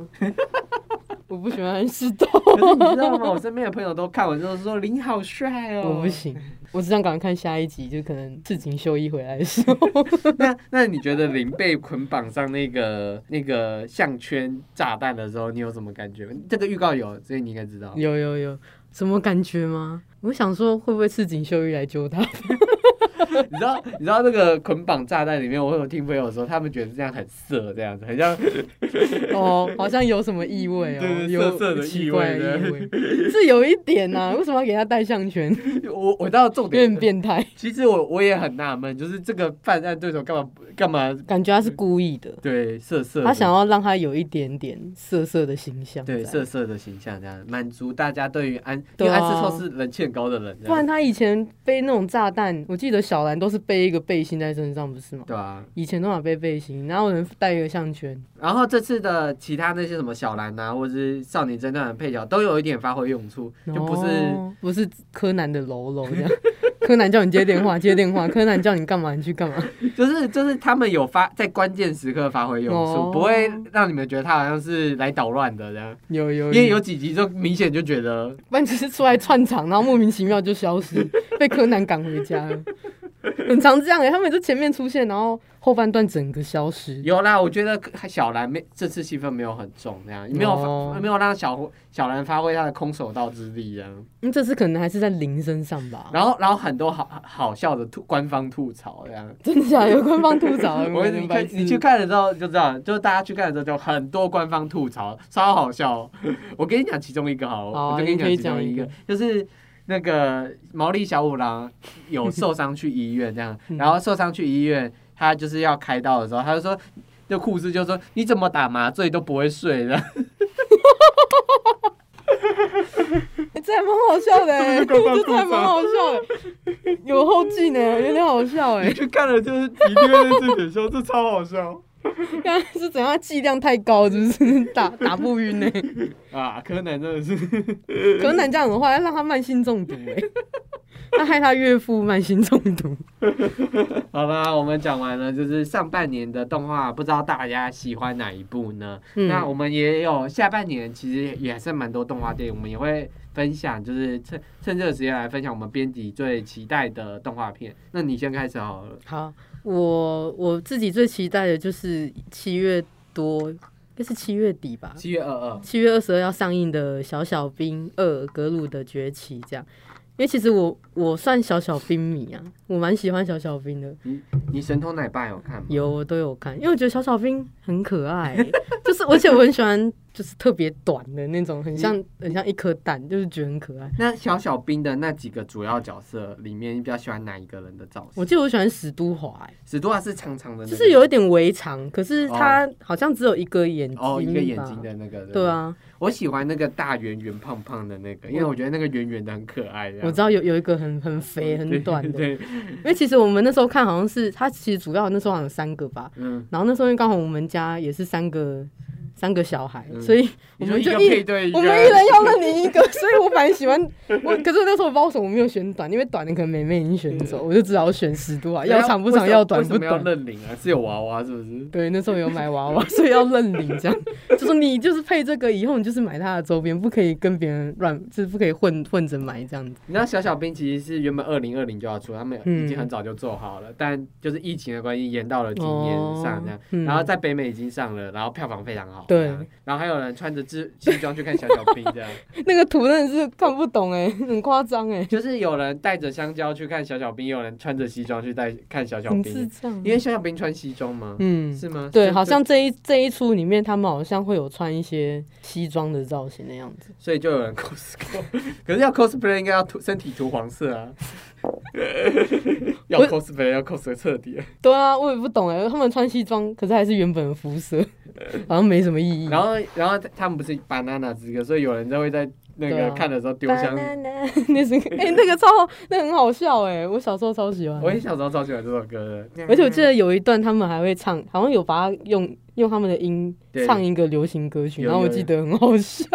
我不喜欢安室透，你知道吗？我身边的朋友都看完之后说林好帅哦。我不行，我只想赶快看下一集，就可能赤井秀一回来的时候。那那你觉得林被捆绑上那个那个项圈炸弹的时候，你有什么感觉？这个预告有，所以你应该知道。有有有，什么感觉吗？我想说，会不会赤井秀一来救他？你知道，你知道那个捆绑炸弹里面，我有听朋友说，他们觉得这样很色，这样子很像哦，好像有什么异味哦，有色的意味，是有一点呐。为什么要给他戴项圈？我我到重点，有点变态。其实我我也很纳闷，就是这个犯案对手干嘛干嘛？感觉他是故意的，对，色色，他想要让他有一点点色色的形象，对，色色的形象，这样满足大家对于安，因为安室透是人气很高的人，不然他以前背那种炸弹，我记得小兰。都是背一个背心在身上，不是吗？对啊，以前都要背背心，然后有人带一个项圈。然后这次的其他那些什么小兰啊，或者是少年侦探的配角，都有一点发挥用处，就不是不是柯南的喽喽这样。柯南叫你接电话，接电话；柯南叫你干嘛，你去干嘛。就是就是他们有发在关键时刻发挥用处，不会让你们觉得他好像是来捣乱的这样。有有，因为有几集就明显就觉得，不然只是出来串场，然后莫名其妙就消失，被柯南赶回家了。很常这样哎，他们就前面出现，然后后半段整个消失。有啦，我觉得小兰没这次戏份没有很重，那样没有没有让小小兰发挥她的空手道之力啊。嗯，这次可能还是在林身上吧。然后然后很多好好笑的吐官方吐槽这样。真的假？有官方吐槽？我你看你去看的时候就知道，就是大家去看的时候就很多官方吐槽，超好笑。我跟你讲其中一个好，我就跟你讲其中一个，就是。那个毛利小五郎有受伤去医院这样，然后受伤去医院，他就是要开刀的时候，他就说，那护士就说你怎么打麻醉都不会睡的，这还蛮好笑的哎，这还蛮好笑的，有后劲呢，有点好笑哎，去看了就是一定会在这里笑，这超好笑。刚刚是怎样？剂量太高，是不是打 打不晕呢？啊，柯南真的是，柯南这样的话要让他慢性中毒哎，他害他岳父慢性中毒。好吧，我们讲完了，就是上半年的动画，不知道大家喜欢哪一部呢？那我们也有下半年，其实也还是蛮多动画电影，我们也会分享，就是趁趁这个时间来分享我们编辑最期待的动画片。那你先开始好了。好。我我自己最期待的就是七月多，应该是七月底吧。七月二二，七月二十二要上映的《小小兵二：格鲁的崛起》这样。因为其实我我算小小兵迷啊，我蛮喜欢小小兵的。你你神偷奶爸有看吗？有，我都有看，因为我觉得小小兵很可爱，就是而且我很喜欢。就是特别短的那种，很像很像一颗蛋，就是觉得很可爱。那小小兵的那几个主要角色里面，你比较喜欢哪一个人的造型？我记得我喜欢史都华，史都华是长长的，就是有一点微长，可是他好像只有一个眼睛，哦，一个眼睛的那个。对啊，我喜欢那个大圆圆胖胖的那个，因为我觉得那个圆圆的很可爱。我知道有有一个很很肥很短的，对，因为其实我们那时候看好像是他，其实主要那时候好像有三个吧，嗯，然后那时候刚好我们家也是三个。三个小孩，所以我们就一我们一人要认领一个，所以我本来喜欢我，可是那时候我不知道为什么，我没有选短，因为短的可能妹妹已经选走，我就只好选十多啊，要长不长，要短不短。要认领啊？是有娃娃是不是？对，那时候有买娃娃，所以要认领这样。就 说你就是配这个，以后你就是买他的周边，不可以跟别人乱，就是不可以混混着买这样子。你知道小小兵其实是原本二零二零就要出，他们已经很早就做好了，但就是疫情的关系延到了今年上这样。然后在北美已经上了，然后票房非常好。草，对，然后还有人穿着制西装去看小小兵这样，那个图真的是看不懂哎，很夸张哎，就是有人带着香蕉去看小小兵，有人穿着西装去带看小小兵，因为小小兵穿西装吗？嗯，是吗？对，好像这一这一出里面他们好像会有我穿一些西装的造型的样子，所以就有人 cos，可是要 cosplay 应该要涂身体涂黄色啊。要 cosplay 要 cos 的彻底。对啊，我也不懂哎，他们穿西装，可是还是原本的肤色，好像没什么意义。然后，然后他们不是 banana 之歌，所以有人就会在那个看的时候丢香。那是哎，那个超那很好笑哎，我小时候超喜欢。我也小时候超喜欢这首歌的，而且我记得有一段他们还会唱，好像有把它用用他们的音唱一个流行歌曲，然后我记得很好笑。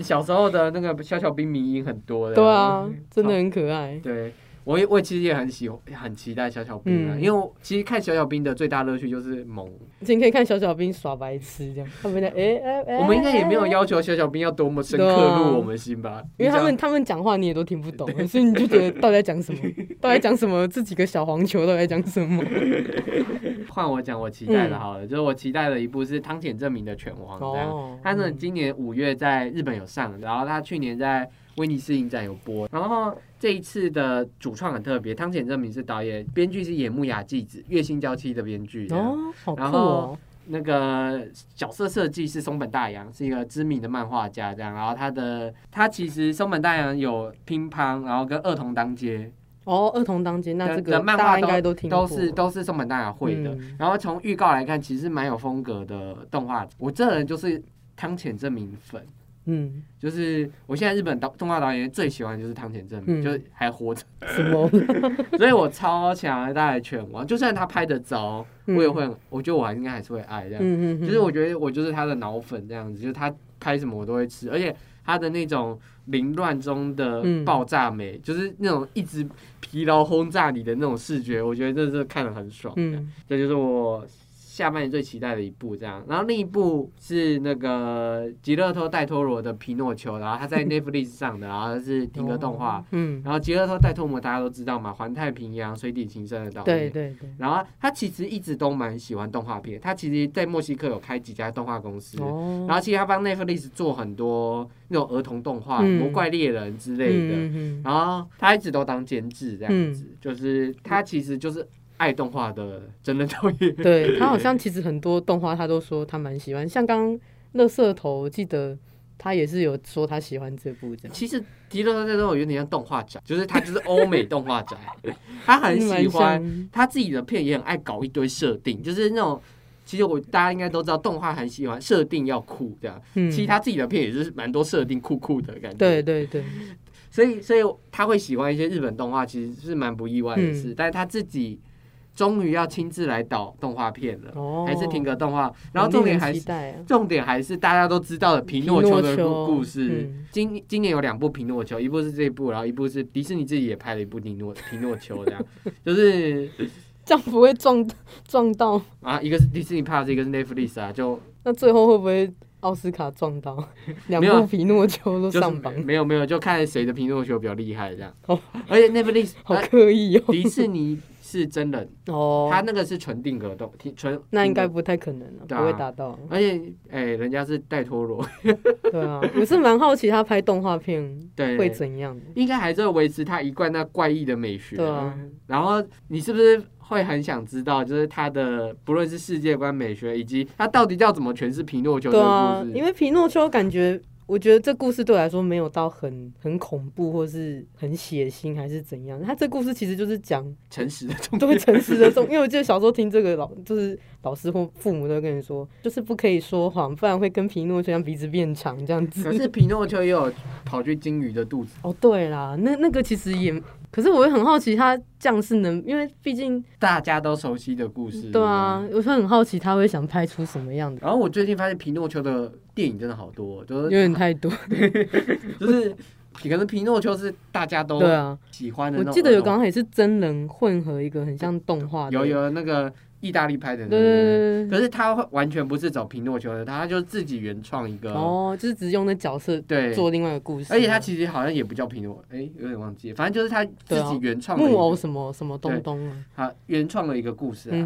小时候的那个小小兵迷音很多的，对啊，真的很可爱。对。我也我其实也很喜欢，很期待小小兵啊，因为其实看小小兵的最大乐趣就是萌。你可以看小小兵耍白痴这样，他们在哎哎哎。我们应该也没有要求小小兵要多么深刻入我们心吧？因为他们他们讲话你也都听不懂，所以你就觉得到底在讲什么？到底讲什么？这几个小黄球到底在讲什么？换我讲，我期待的好了，就是我期待的一部是汤浅证明的拳王这样。他呢今年五月在日本有上，然后他去年在。威尼斯影展有播，然后这一次的主创很特别，汤浅正明是导演，编剧是野木雅纪子，月薪娇妻的编剧。哦，好酷哦！那个角色设计是松本大洋，是一个知名的漫画家，这样。然后他的他其实松本大洋有乒乓，然后跟二童当街。哦，二童当街，那这个漫画应该都听都是都是松本大洋会的。然后从预告来看，其实蛮有风格的动画。我这人就是汤浅证明粉。嗯，就是我现在日本导动画导演最喜欢就是汤浅正明，就是还活着，什么？所以我超强大的拳王，就算他拍的糟，我也会，我觉得我还应该还是会爱这样。嗯嗯就是我觉得我就是他的脑粉这样子，就是他拍什么我都会吃，而且他的那种凌乱中的爆炸美，就是那种一直疲劳轰炸你的那种视觉，我觉得真的是看得很爽。嗯，这就是我。下半年最期待的一部，这样，然后另一部是那个吉勒托戴托罗的《皮诺丘》，然后他在 Netflix 上的，然后是听歌动画，嗯，然后吉勒托戴托罗大家都知道嘛，《环太平洋》《水底情深》的导演，对对对，然后他其实一直都蛮喜欢动画片，他其实在墨西哥有开几家动画公司，哦，然后其实他帮 Netflix 做很多那种儿童动画，《魔怪猎人》之类的，然后他一直都当监制这样子，就是他其实就是。爱动画的真人导演，对他好像其实很多动画他都说他蛮喜欢，像刚《乐色头》，记得他也是有说他喜欢这部这样。其实提到他这种有点像动画宅，就是他就是欧美动画宅，他很喜欢他自己的片也很爱搞一堆设定，就是那种其实我大家应该都知道，动画很喜欢设定要酷这样，其实他自己的片也是蛮多设定酷酷的感觉。对对对，所以所以他会喜欢一些日本动画，其实是蛮不意外的事，但是他自己。终于要亲自来导动画片了，还是停格动画。然后重点还是重点还是大家都知道的皮诺丘的故故事。今今年有两部皮诺丘，一部是这部，然后一部是迪士尼自己也拍了一部皮诺皮诺丘，这样 就是这样不会撞撞到啊？一个是迪士尼拍的，一个是 Netflix 啊，就那最后会不会奥斯卡撞到 两部皮诺丘都上榜？没有没有，就看谁的皮诺丘比较厉害这样。哦，而且 Netflix 好刻意哦，迪士尼。是真人哦，他那个是纯定格动，纯那应该不太可能了，不会达到。而且，哎，人家是戴托罗，对啊，我是蛮好奇他拍动画片会怎样。应该还是维持他一贯那怪异的美学。对啊，然后你是不是会很想知道，就是他的不论是世界观美学，以及他到底要怎么诠释皮诺丘的故事？因为皮诺丘感觉。我觉得这故事对我来说没有到很很恐怖，或是很血腥，还是怎样。他这故事其实就是讲诚实的，都会诚实的。因为我记得小时候听这个老，就是老师或父母都会跟你说，就是不可以说谎，不然会跟皮诺丘样鼻子变长这样子。可是皮诺丘也有跑去金鱼的肚子。哦，对啦，那那个其实也。可是我会很好奇，他这样是能，因为毕竟大家都熟悉的故事。对啊，我会很好奇他会想拍出什么样的。然后我最近发现皮诺丘的电影真的好多，就是有点太多，就是可能皮诺丘是大家都对啊。喜欢的。我记得有刚刚也是真人混合一个很像动画，有有那个。意大利拍的，对可是他完全不是找皮诺丘的，他就自己原创一个，哦，就是只用那角色对。做另外一个故事，而且他其实好像也不叫皮诺，哎，有点忘记，反正就是他自己原创木偶什么什么东东啊，他原创了一个故事啊，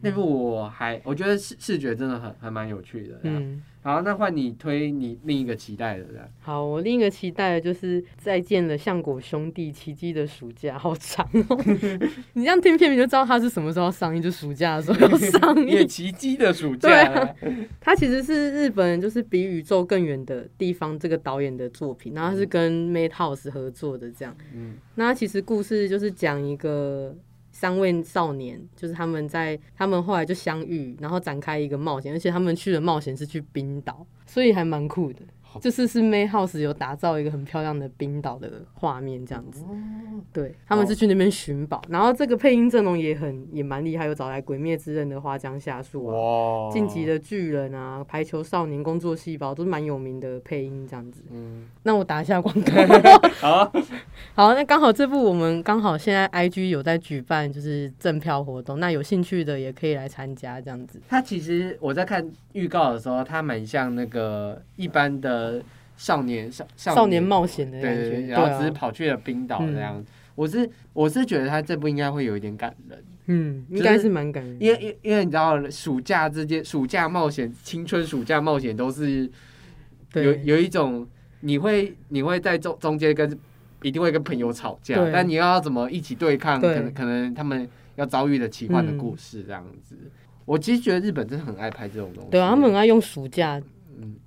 那部我还我觉得视视觉真的很还蛮有趣的，嗯。然好，那换你推你另一个期待的。好，我另一个期待的就是再见了相果兄弟奇迹的暑假，好长哦。你这样听片名就知道它是什么时候上映，就暑假的时候要上映。奇迹的暑假。对，它其实是日本就是比宇宙更远的地方这个导演的作品，然后是跟 Madhouse 合作的这样。嗯。那其实故事就是讲一个。三位少年，就是他们在他们后来就相遇，然后展开一个冒险，而且他们去的冒险是去冰岛，所以还蛮酷的。就是是 May House 有打造一个很漂亮的冰岛的画面，这样子。对，他们是去那边寻宝，然后这个配音阵容也很也蛮厉害，有找来《鬼灭之刃》的花江夏树啊，晋级的巨人啊，排球少年工作细胞都是蛮有名的配音这样子。嗯，那我打一下广告。好，好，那刚好这部我们刚好现在 IG 有在举办就是赠票活动，那有兴趣的也可以来参加这样子。它其实我在看预告的时候，它蛮像那个一般的。呃，少年少少年冒险的感觉，然后只是跑去了冰岛这样。我是我是觉得他这部应该会有一点感人，嗯，应该是蛮感人。因为因因为你知道，暑假之间，暑假冒险、青春暑假冒险都是有有一种，你会你会在中中间跟一定会跟朋友吵架，但你要怎么一起对抗？可能可能他们要遭遇的奇幻的故事这样子。我其实觉得日本真的很爱拍这种东西，对啊，他们很爱用暑假。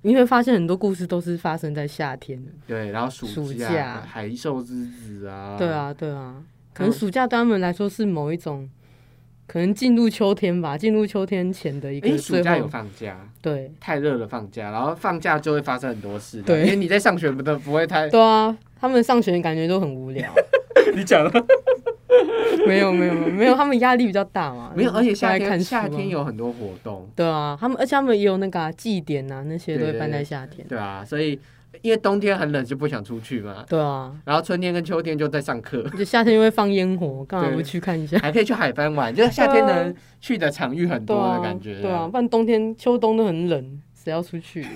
你会发现很多故事都是发生在夏天。对，然后暑假海兽之子啊。对啊，对啊，可能暑假对他们来说是某一种，可能进入秋天吧，进入秋天前的一个。暑假有放假。对。太热了，放假，然后放假就会发生很多事。对，因为你在上学，不都不会太。对啊，他们上学感觉都很无聊。你讲了。没有没有没有，他们压力比较大嘛。没有，而且夏天夏天有很多活动。对啊，他们而且他们也有那个祭典啊，那些都会办在夏天。对啊，所以因为冬天很冷就不想出去嘛。对啊。然后春天跟秋天就在上课。就夏天就会放烟火，干嘛不去看一下？还可以去海边玩，就是夏天能去的场域很多的感觉。对啊，不然冬天秋冬都很冷，谁要出去？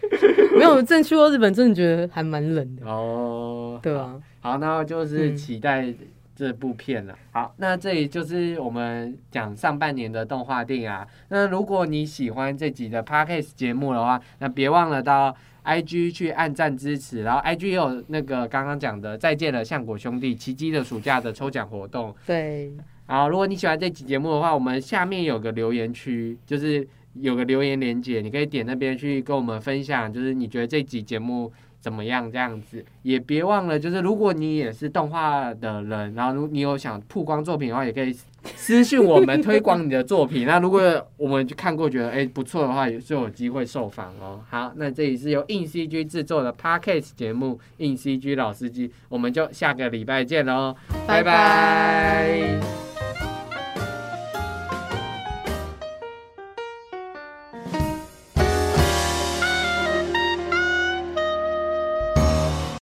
没有，真去过日本，真的觉得还蛮冷的。哦。对啊。好，那就是期待。这部片了，好，那这里就是我们讲上半年的动画电影啊。那如果你喜欢这集的 podcast 节目的话，那别忘了到 IG 去按赞支持，然后 IG 也有那个刚刚讲的再见了相果兄弟奇迹的暑假的抽奖活动。对，然后如果你喜欢这期节目的话，我们下面有个留言区，就是有个留言连接，你可以点那边去跟我们分享，就是你觉得这期节目。怎么样？这样子也别忘了，就是如果你也是动画的人，然后如你有想曝光作品的话，也可以私信我们推广你的作品。那如果我们看过觉得哎不错的话，也是有机会受访哦。好，那这里是由硬 CG 制作的 Parkes 节目，硬 CG 老司机，我们就下个礼拜见喽，拜拜。